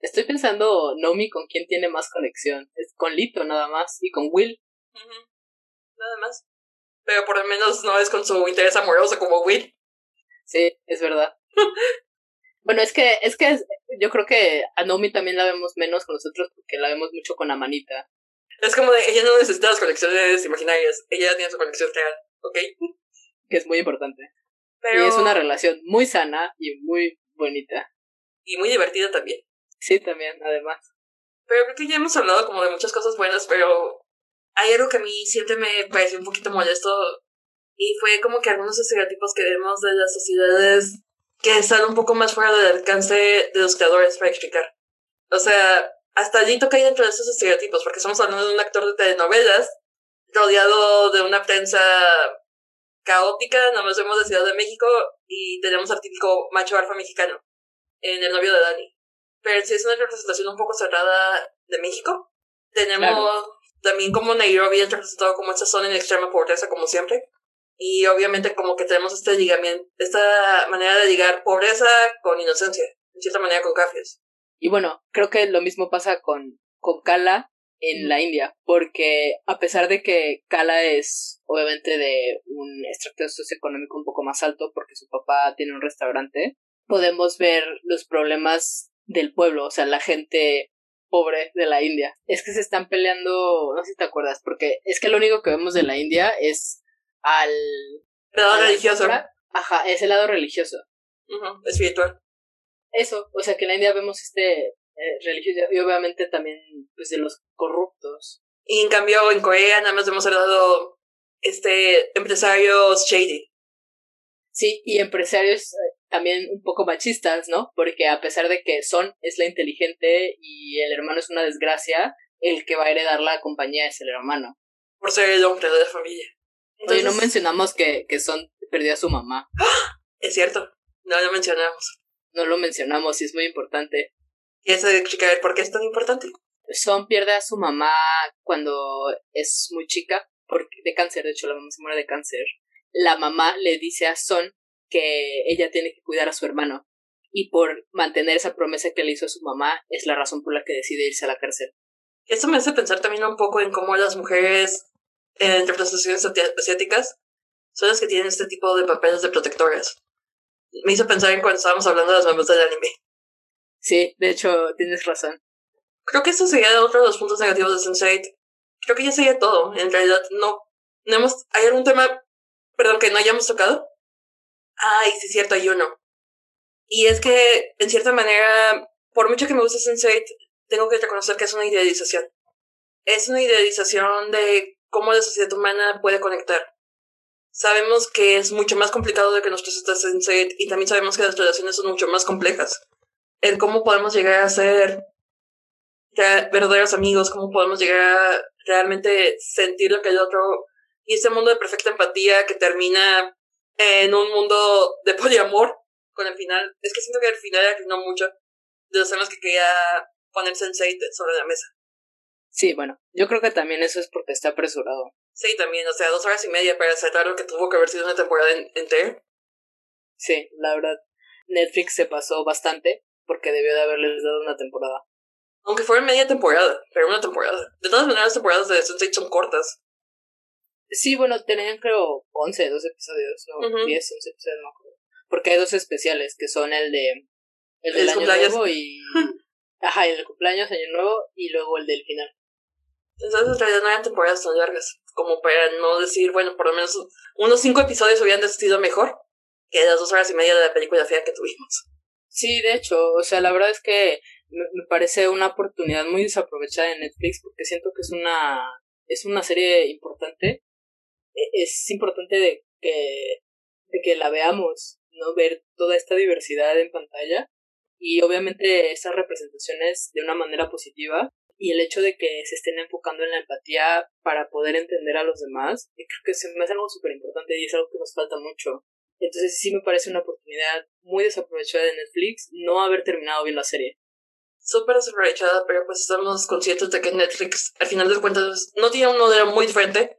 Estoy pensando, Nomi, ¿con quién tiene más conexión? Es con Lito nada más y con Will. Nada más. Pero por lo menos no es con su interés amoroso como Will. Sí, es verdad. bueno, es que, es que yo creo que a Nomi también la vemos menos con nosotros porque la vemos mucho con Amanita. Es como de, ella no necesita las conexiones imaginarias, ella tiene su conexión real, ¿ok? Que es muy importante. Pero... Y es una relación muy sana y muy bonita. Y muy divertida también. Sí, también, además. Pero creo que ya hemos hablado como de muchas cosas buenas, pero hay algo que a mí siempre me pareció un poquito molesto y fue como que algunos estereotipos que vemos de las sociedades que están un poco más fuera del alcance de los creadores para explicar. O sea, hasta allí toca ir dentro de esos estereotipos, porque estamos hablando de un actor de telenovelas rodeado de una prensa caótica, nomás vemos de Ciudad de México y tenemos al típico macho alfa mexicano en el novio de Dani. Pero si es una representación un poco cerrada de México. Tenemos también como Nairobi es representado como esta zona en extrema pobreza, como siempre. Y obviamente como que tenemos este ligamiento, esta manera de ligar pobreza con inocencia, en cierta manera con cafios. Y bueno, creo que lo mismo pasa con, con Kala en la India, porque a pesar de que Kala es obviamente de un extracto socioeconómico un poco más alto, porque su papá tiene un restaurante, podemos ver los problemas del pueblo, o sea, la gente pobre de la India. Es que se están peleando, no sé si te acuerdas, porque es que lo único que vemos de la India es al... lado religioso. Ajá, es el lado religioso. espiritual eso, o sea que en la India vemos este eh, religioso y obviamente también pues de los corruptos. Y en cambio en Corea nada más hemos dado este empresarios shady. Sí, y empresarios también un poco machistas, ¿no? Porque a pesar de que Son es la inteligente y el hermano es una desgracia, el que va a heredar la compañía es el hermano. Por ser el hombre de la familia. Entonces... no mencionamos que, que Son perdió a su mamá. ¡Ah! Es cierto, no lo mencionamos no lo mencionamos y es muy importante. ¿Y eso explicar por qué es tan importante? Son pierde a su mamá cuando es muy chica, porque de cáncer, de hecho la mamá se muere de cáncer. La mamá le dice a Son que ella tiene que cuidar a su hermano y por mantener esa promesa que le hizo a su mamá es la razón por la que decide irse a la cárcel. Esto me hace pensar también un poco en cómo las mujeres en representaciones asiáticas son las que tienen este tipo de papeles de protectoras me hizo pensar en cuando estábamos hablando de las mamás del anime. Sí, de hecho, tienes razón. Creo que eso sería otro de los puntos negativos de Sense8. Creo que ya sería todo. En realidad, no, no hemos. ¿Hay algún tema, perdón, que no hayamos tocado? Ay, sí, es cierto, hay uno. Y es que, en cierta manera, por mucho que me guste Sense8, tengo que reconocer que es una idealización. Es una idealización de cómo la sociedad humana puede conectar sabemos que es mucho más complicado de que nos presentes en set y también sabemos que las relaciones son mucho más complejas. El cómo podemos llegar a ser verdaderos amigos, cómo podemos llegar a realmente sentir lo que el otro y ese mundo de perfecta empatía que termina en un mundo de poliamor con el final. Es que siento que al final arruinó mucho de los temas que quería poner Sensei sobre la mesa. Sí, bueno, yo creo que también eso es porque está apresurado. Sí, también, o sea, dos horas y media para aceptar lo que tuvo que haber sido una temporada entera. Sí, la verdad, Netflix se pasó bastante porque debió de haberles dado una temporada. Aunque fuera media temporada, pero una temporada. De todas maneras, las temporadas de Sunset son cortas. Sí, bueno, tenían creo 11, 12 episodios, no, 10, 11 episodios, no acuerdo. Porque hay dos especiales, que son el de... El del año nuevo y... Ajá, el de cumpleaños, año nuevo, y luego el del final. Entonces, en realidad no eran temporadas tan largas como para no decir, bueno, por lo menos unos cinco episodios hubieran sido mejor que las dos horas y media de la película fea que tuvimos. Sí, de hecho, o sea, la verdad es que me, parece una oportunidad muy desaprovechada en Netflix porque siento que es una es una serie importante. E, es importante de que de que la veamos, ¿no? Ver toda esta diversidad en pantalla y obviamente esas representaciones de una manera positiva y el hecho de que se estén enfocando en la empatía para poder entender a los demás, creo que se me hace algo súper importante y es algo que nos falta mucho. Entonces sí me parece una oportunidad muy desaprovechada de Netflix no haber terminado bien la serie. Súper desaprovechada, pero pues estamos conscientes de que Netflix, al final de cuentas, no tiene un modelo muy diferente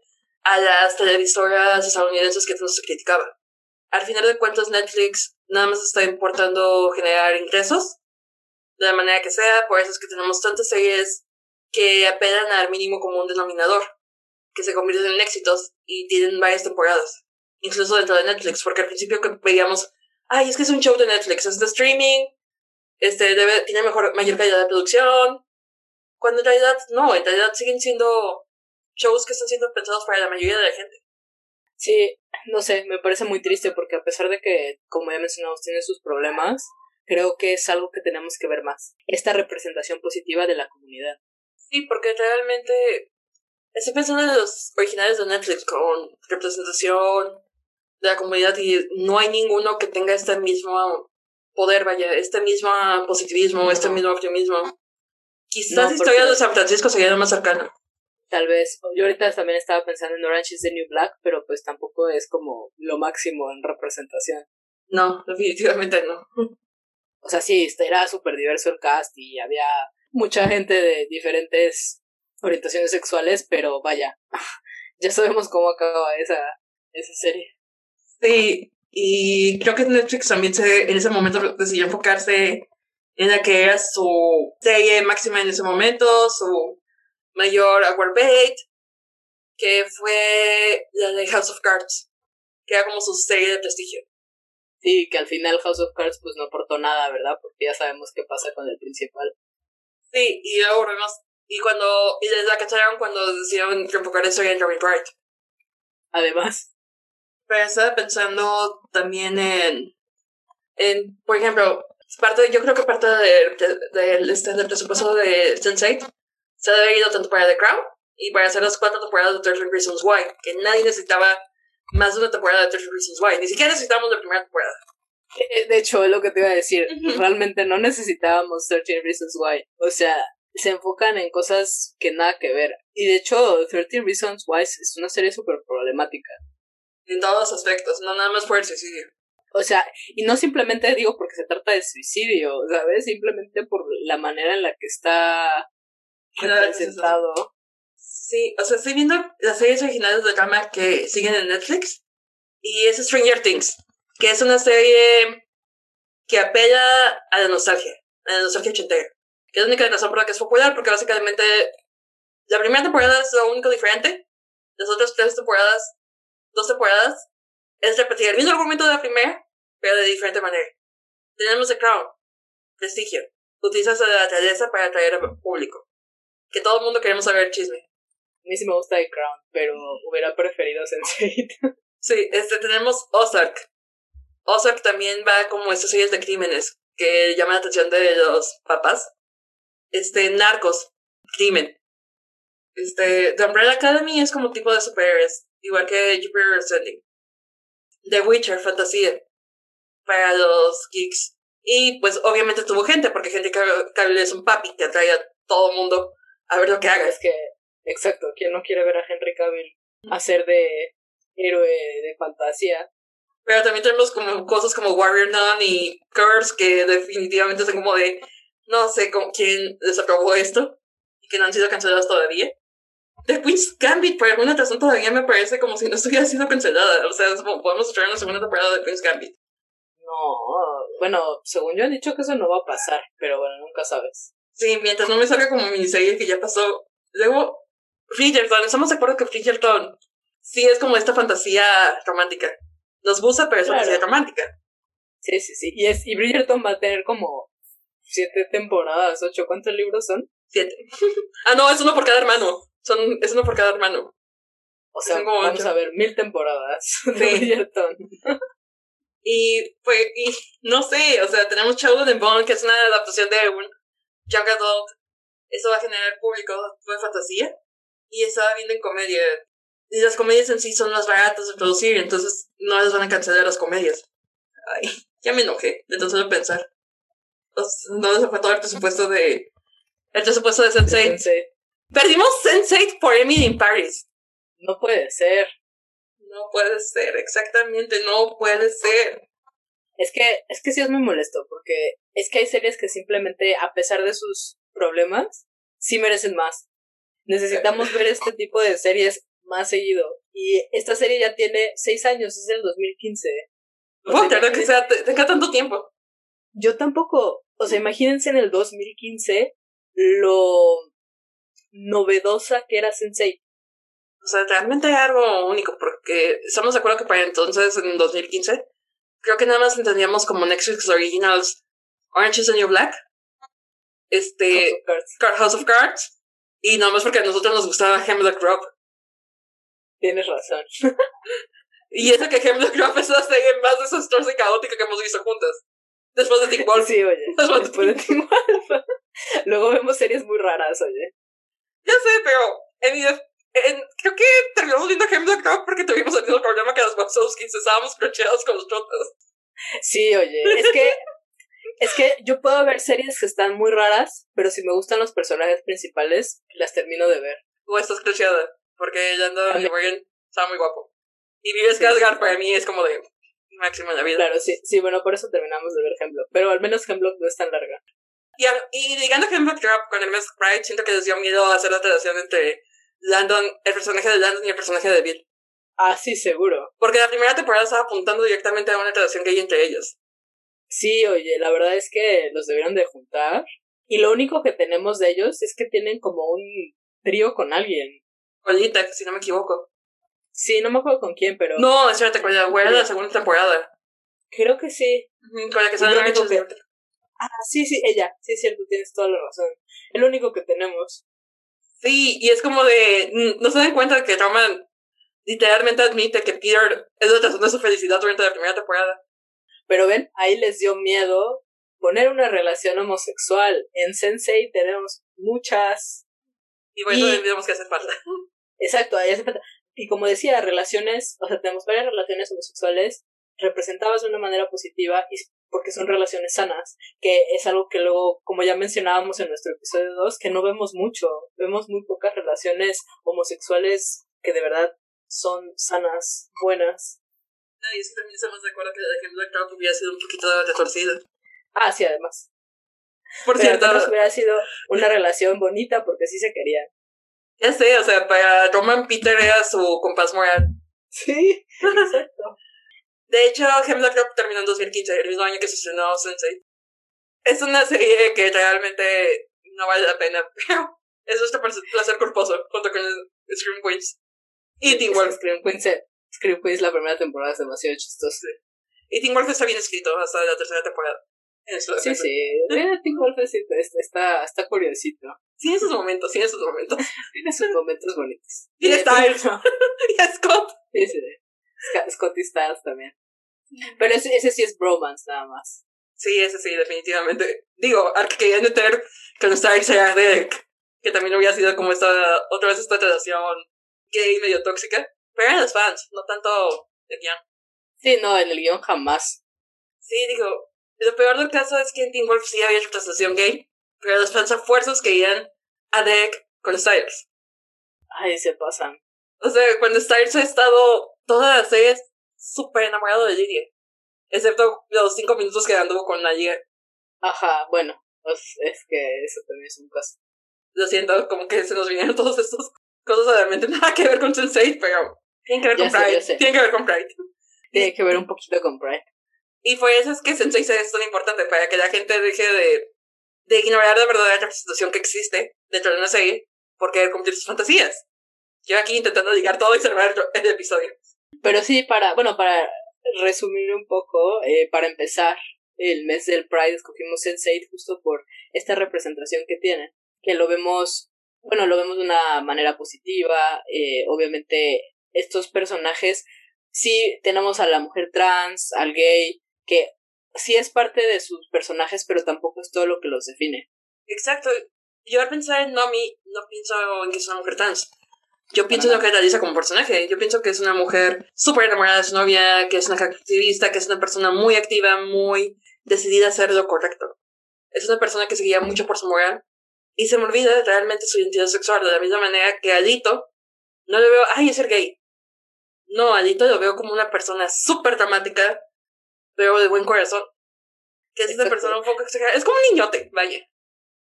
a las televisoras estadounidenses que se criticaba. Al final de cuentas, Netflix nada más está importando generar ingresos de la manera que sea, por eso es que tenemos tantas series que apelan al mínimo común denominador, que se convierten en éxitos y tienen varias temporadas, incluso dentro de Netflix, porque al principio veíamos, ay, es que es un show de Netflix, es de streaming, este debe, tiene mejor, mayor calidad de producción, cuando en realidad no, en realidad siguen siendo shows que están siendo pensados para la mayoría de la gente. Sí, no sé, me parece muy triste porque a pesar de que, como ya mencionamos, tiene sus problemas, creo que es algo que tenemos que ver más. Esta representación positiva de la comunidad. Sí, porque realmente estoy pensando en los originales de Netflix con representación de la comunidad y no hay ninguno que tenga este mismo poder, vaya, este mismo positivismo, este mismo optimismo. Quizás la historia de San Francisco sería lo más cercano. Tal vez, yo ahorita también estaba pensando en Orange is the New Black, pero pues tampoco es como lo máximo en representación. No, definitivamente no. O sea, sí, era súper diverso el cast y había mucha gente de diferentes orientaciones sexuales, pero vaya, ya sabemos cómo acaba esa, esa serie. Sí, y creo que Netflix también se, en ese momento decidió enfocarse en la que era su serie máxima en ese momento, su mayor award bait, que fue la de House of Cards, que era como su serie de prestigio. Sí, que al final House of Cards pues no aportó nada, ¿verdad? Porque ya sabemos qué pasa con el principal. Sí, y luego volvemos. Y cuando. Y les la cacharon cuando decidieron enfocar eso en Robin Bright. Además. Pero estaba pensando también en. En, por ejemplo, parte, yo creo que parte del de, este, del presupuesto de Sense8 se ha debido tanto para The Crown y para hacer las cuatro temporadas de 13 Reasons Why, que nadie necesitaba más de una temporada de 13 Reasons Why, ni siquiera necesitábamos la primera temporada. Eh, de hecho, es lo que te iba a decir. Realmente no necesitábamos 13 Reasons Why. O sea, se enfocan en cosas que nada que ver. Y de hecho, 13 Reasons Why es una serie súper problemática. En todos los aspectos, no nada más por el suicidio. O sea, y no simplemente digo porque se trata de suicidio, ¿sabes? Simplemente por la manera en la que está representado. Sí, o sea, estoy viendo las series originales de drama que siguen en Netflix y es Stranger Things que es una serie que apela a la nostalgia, a la nostalgia ochentera. Que es la única razón por la que es popular, porque básicamente la primera temporada es lo único diferente. Las otras tres temporadas, dos temporadas, es repetir el mismo argumento de la primera, pero de diferente manera. Tenemos The Crown, prestigio. Utilizas la naturaleza para atraer al público. Que todo el mundo queremos saber chisme. A mí sí me gusta The Crown, pero hubiera preferido Sense8. sí, este, tenemos Ozark, Ozark también va como estas series de crímenes que llaman la atención de los papás. Este, Narcos, crimen. Este, The Umbrella Academy es como tipo de superhéroes, igual que Jupiter Ascending. The Witcher, fantasía, para los geeks. Y pues obviamente tuvo gente, porque gente Cavill es un papi que atrae a todo el mundo a ver lo que haga. Es que, exacto, ¿quién no quiere ver a Henry Cavill hacer de héroe de fantasía? Pero también tenemos como cosas como Warrior Nun y Curse que definitivamente son como de no sé con quién desaprobó esto y que no han sido canceladas todavía. The Queen's Gambit, por alguna razón, todavía me parece como si no estuviera siendo cancelada. O sea, es como podemos en la segunda temporada de Queen's Gambit. No, bueno, según yo han dicho que eso no va a pasar, pero bueno, nunca sabes. Sí, mientras no me salga como miniserie que ya pasó. Luego, Bridgerton, estamos de acuerdo que Bridgerton sí es como esta fantasía romántica nos gusta, pero es una serie romántica. Sí, sí, sí. Y, es, y Bridgerton va a tener como siete temporadas, ocho. ¿Cuántos libros son? Siete. ah, no, es uno por cada hermano. Son, es uno por cada hermano. O sea, vamos a ver mil temporadas de Bridgerton. y, pues, y no sé, o sea, tenemos Childhood and Bone, que es una adaptación de un Young Adult. Eso va a generar público de fantasía. Y estaba viendo en comedia Y las comedias en sí son más baratas de producir, entonces no les van a cancelar las comedias. Ay, ya me enojé de tan solo pensar. No se fue todo el presupuesto de. El presupuesto de Sense8. Perdimos Sense8 por Emily in Paris. No puede ser. No puede ser, exactamente, no puede ser. Es que, es que sí es muy molesto, porque es que hay series que simplemente, a pesar de sus problemas, sí merecen más. Necesitamos ver este tipo de series más seguido. Y esta serie ya tiene seis años, es del 2015. No puedo que sea, tenga tanto tiempo. Yo tampoco. O sea, imagínense en el 2015 lo novedosa que era Sensei. O sea, realmente hay algo único, porque estamos de acuerdo que para entonces, en 2015, creo que nada más entendíamos como Netflix Originals Orange is the New Black, este, House of Cards, y nada más porque a nosotros nos gustaba Hemlock Grove. Tienes razón. y eso que Hemlock Grove es la serie más desastrosa y caótica que hemos visto juntas. Después de Teen Wolf. Sí, oye. Después, de Teen Wolf. Luego vemos series muy raras, oye. Ya sé, pero en mi creo que terminamos viendo Hemlock Grove porque tuvimos el mismo problema que los Wachowskis, estábamos crocheados con los trotas. Sí, oye, es que es que yo puedo ver series que están muy raras, pero si me gustan los personajes principales, las termino de ver. O estás crocheada, porque Lando está muy guapo. Y Vives Gasgar para mí es como de máximo en la vida. Claro, sí, sí, bueno, por eso terminamos de ver Hemlock, pero al menos Hemlock no es tan larga. Y, y ligando Hemlock Drop con el mes Pride, siento que les dio miedo hacer la relación entre Landon, el personaje de Landon y el personaje de Bill. Ah, sí, seguro. Porque la primera temporada estaba apuntando directamente a una relación que hay entre ellos. Sí, oye, la verdad es que los debieron de juntar. Y lo único que tenemos de ellos es que tienen como un trío con alguien. Con Lita, si no me equivoco. Sí, no me acuerdo con quién, pero. No, espérate, con la de la segunda temporada. Creo que sí. con la que sale que... Ah, sí, sí, ella. Sí, es cierto, tienes toda la razón. El único que tenemos. Sí, y es como de. No se dan cuenta de que Roman literalmente admite que Peter es la razón de su felicidad durante la primera temporada. Pero ven, ahí les dio miedo poner una relación homosexual. En Sensei tenemos muchas. Y bueno, tenemos que hacer falta. Exacto, ahí hace falta. Y como decía, relaciones, o sea, tenemos varias relaciones homosexuales representadas de una manera positiva y porque son relaciones sanas, que es algo que luego, como ya mencionábamos en nuestro episodio 2, que no vemos mucho, vemos muy pocas relaciones homosexuales que de verdad son sanas, buenas. No, y es que también estamos de acuerdo que la de Black Trump hubiera sido un poquito retorcida. Ah, sí, además. Por cierto. hubiera sido una relación bonita porque sí se querían. Ya sé, o sea, para Roman Peter era su compás moral. Sí, exacto. De hecho, Hemlock Grove terminó en 2015, el mismo año que se estrenó Sensei. Es una serie que realmente no vale la pena, pero es nuestro placer culposo junto con Scream Queens. Y Teen Wolf. Scream Queens, eh, Scream Queens la primera temporada es demasiado chistosa. Y Teen Wolf está bien escrito hasta la tercera temporada. Sí, sí. Teen Wolf está, está curiosito. Tiene sus momentos, tiene sus momentos. tiene sus momentos bonitos. Tiene Styles. y a Scott. Sí, sí. Scotty Styles también. Pero ese, ese sí es bromance nada más. Sí, ese sí, definitivamente. Digo, al que quería meter con Styles era Derek, que también hubiera sido como esta, otra vez esta relación gay medio tóxica. Pero eran los fans, no tanto el guion. Sí, no, en el guion jamás. Sí, digo, lo peor del caso es que en Teen Wolf sí había representación gay, pero los fans a fuerzas querían a Derek con Styles. Ay, se pasan. O sea, cuando Styles ha estado toda la serie súper enamorado de Lidia. Excepto los cinco minutos que anduvo con Nadia. Ajá, bueno, pues es que eso también es un caso. Lo siento, como que se nos vinieron todas estas cosas a la mente. Nada que ver con Sensei, pero tienen que ver con Pride. Tienen que ver con Pride. Tiene que ver un poquito con Pride. Y fue eso es que Sensei es tan importante para que la gente deje de, de ignorar la verdadera representación que existe dentro de una serie por querer cumplir sus fantasías. Yo aquí intentando ligar todo y cerrar el episodio. Pero sí, para, bueno, para resumir un poco, eh, para empezar, el mes del Pride escogimos Sense8 justo por esta representación que tiene, que lo vemos, bueno, lo vemos de una manera positiva, eh, obviamente estos personajes, sí tenemos a la mujer trans, al gay, que sí es parte de sus personajes, pero tampoco es todo lo que los define. Exacto. Yo al pensar en Nomi, no pienso en que es una mujer trans Yo pienso lo que realiza como personaje. Yo pienso que es una mujer súper enamorada de su novia, que es una activista, que es una persona muy activa, muy decidida a hacer lo correcto. Es una persona que se guía mucho por su moral y se me olvida realmente su identidad sexual, de la misma manera que Alito no le veo, ay, es ser gay. No, Alito lo veo como una persona súper dramática, pero de buen corazón. Que es una persona un poco exagerada. Es como un niñote, vaya.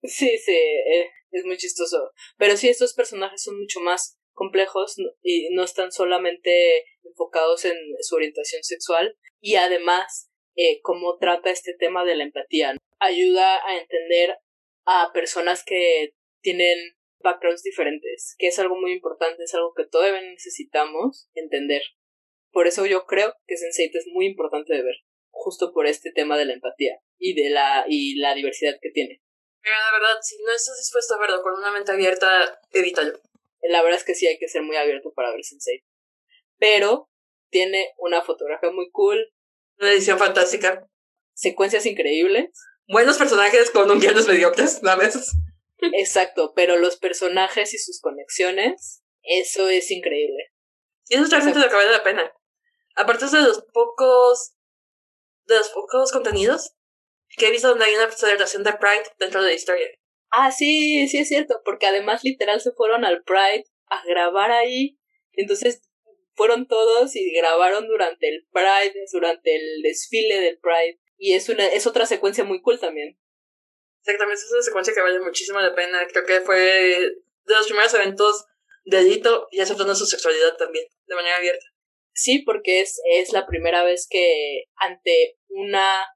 Sí, sí, eh, es muy chistoso. Pero sí, estos personajes son mucho más complejos y no están solamente enfocados en su orientación sexual y además eh, cómo trata este tema de la empatía. Ayuda a entender a personas que tienen backgrounds diferentes, que es algo muy importante, es algo que todavía necesitamos entender. Por eso yo creo que sense es muy importante de ver, justo por este tema de la empatía y de la y la diversidad que tiene. Pero la verdad, si no estás dispuesto a verlo con una mente abierta, evítalo. La verdad es que sí hay que ser muy abierto para ver Sensei. Pero tiene una fotografía muy cool. Una edición fantástica. Secuencias increíbles. Buenos personajes con un guiones mediocres, a veces. Exacto, pero los personajes y sus conexiones, eso es increíble. Y eso es realmente lo que vale la pena. Aparte de los pocos. de los pocos contenidos que he visto donde hay una celebración de Pride dentro de la historia. Ah, sí, sí es cierto, porque además literal se fueron al Pride a grabar ahí. Entonces fueron todos y grabaron durante el Pride, durante el desfile del Pride. Y es una, es otra secuencia muy cool también. Exactamente, es una secuencia que vale muchísimo la pena. Creo que fue de los primeros eventos de Dito y aceptando su sexualidad también, de manera abierta. Sí, porque es, es la primera vez que ante una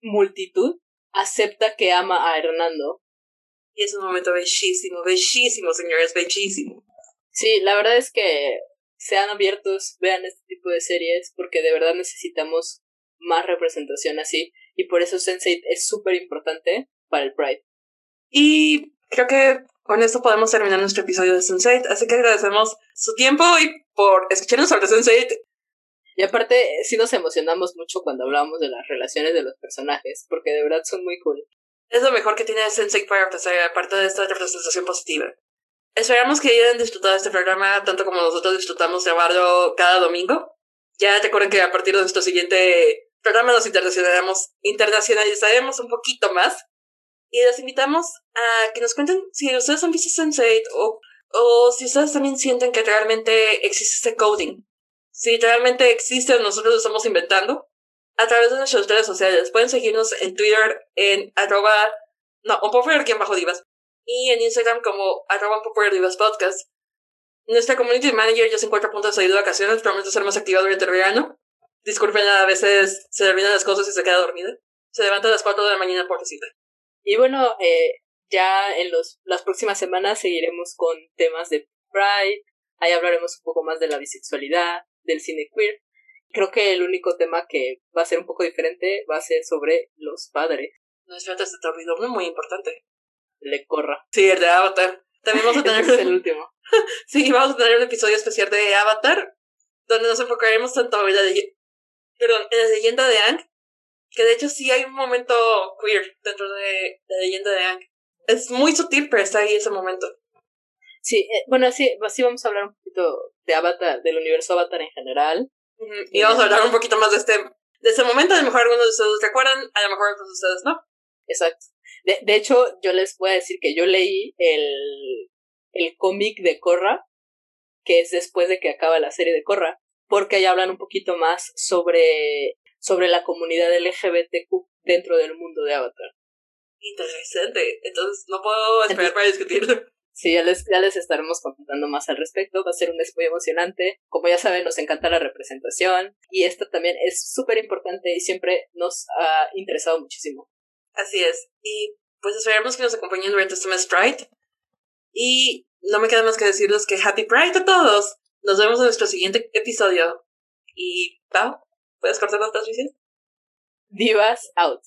multitud acepta que ama a Hernando. Y es un momento bellísimo, bellísimo, señores, bellísimo. Sí, la verdad es que sean abiertos, vean este tipo de series, porque de verdad necesitamos más representación así. Y por eso Sense8 es súper importante para el Pride. Y creo que con esto podemos terminar nuestro episodio de Sense8. Así que agradecemos su tiempo y por escucharnos sobre Sense8. Y aparte, sí nos emocionamos mucho cuando hablamos de las relaciones de los personajes, porque de verdad son muy cool. Es lo mejor que tiene Sense8 para ofrecer, aparte de esta representación positiva. Esperamos que hayan disfrutado este programa tanto como nosotros disfrutamos grabarlo cada domingo. Ya recuerden que a partir de nuestro siguiente programa nos internacionalizaremos, internacionalizaremos un poquito más. Y les invitamos a que nos cuenten si ustedes han visto Sense8 o, o si ustedes también sienten que realmente existe este coding si realmente existe o nosotros lo estamos inventando, a través de nuestras redes sociales. Pueden seguirnos en Twitter en arroba, no, un bajo divas, y en Instagram como arroba un divas podcast. Nuestra community manager ya se encuentra a punto de salir de vacaciones, promete ser más activa durante el verano. Disculpen, a veces se olvidan las cosas y se queda dormida. Se levanta a las 4 de la mañana por cita. Y bueno, eh, ya en los, las próximas semanas seguiremos con temas de Pride, ahí hablaremos un poco más de la bisexualidad, del cine queer. Creo que el único tema que va a ser un poco diferente va a ser sobre los padres. No es cierto, se te olvidó uno muy importante. Le corra. Sí, el de Avatar. También vamos a tener el último. sí, vamos a tener un episodio especial de Avatar, donde nos enfocaremos tanto en la, Perdón, en la leyenda de Ang, que de hecho sí hay un momento queer dentro de la leyenda de Ang. Es muy sutil, pero está ahí ese momento. Sí, eh, bueno, sí, así vamos a hablar un poquito de Avatar, del universo Avatar en general. Y vamos a hablar un poquito más de este, de este momento, a lo mejor algunos de ustedes recuerdan, a lo mejor otros de ustedes no. Exacto. De, de hecho, yo les voy a decir que yo leí el, el cómic de Korra, que es después de que acaba la serie de Korra, porque ahí hablan un poquito más sobre, sobre la comunidad LGBTQ dentro del mundo de Avatar. Interesante. Entonces, no puedo esperar para discutirlo. Sí, ya les, ya les estaremos contando más al respecto. Va a ser un mes muy emocionante. Como ya saben, nos encanta la representación. Y esto también es súper importante y siempre nos ha interesado muchísimo. Así es. Y pues esperamos que nos acompañen durante este mes Pride. Y no me queda más que decirles que Happy Pride a todos. Nos vemos en nuestro siguiente episodio. Y, Pau, ¿puedes cortar las transmisiones? Divas out.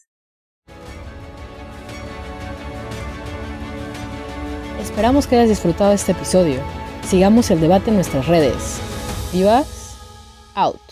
Esperamos que hayas disfrutado este episodio. Sigamos el debate en nuestras redes. Vivas, out.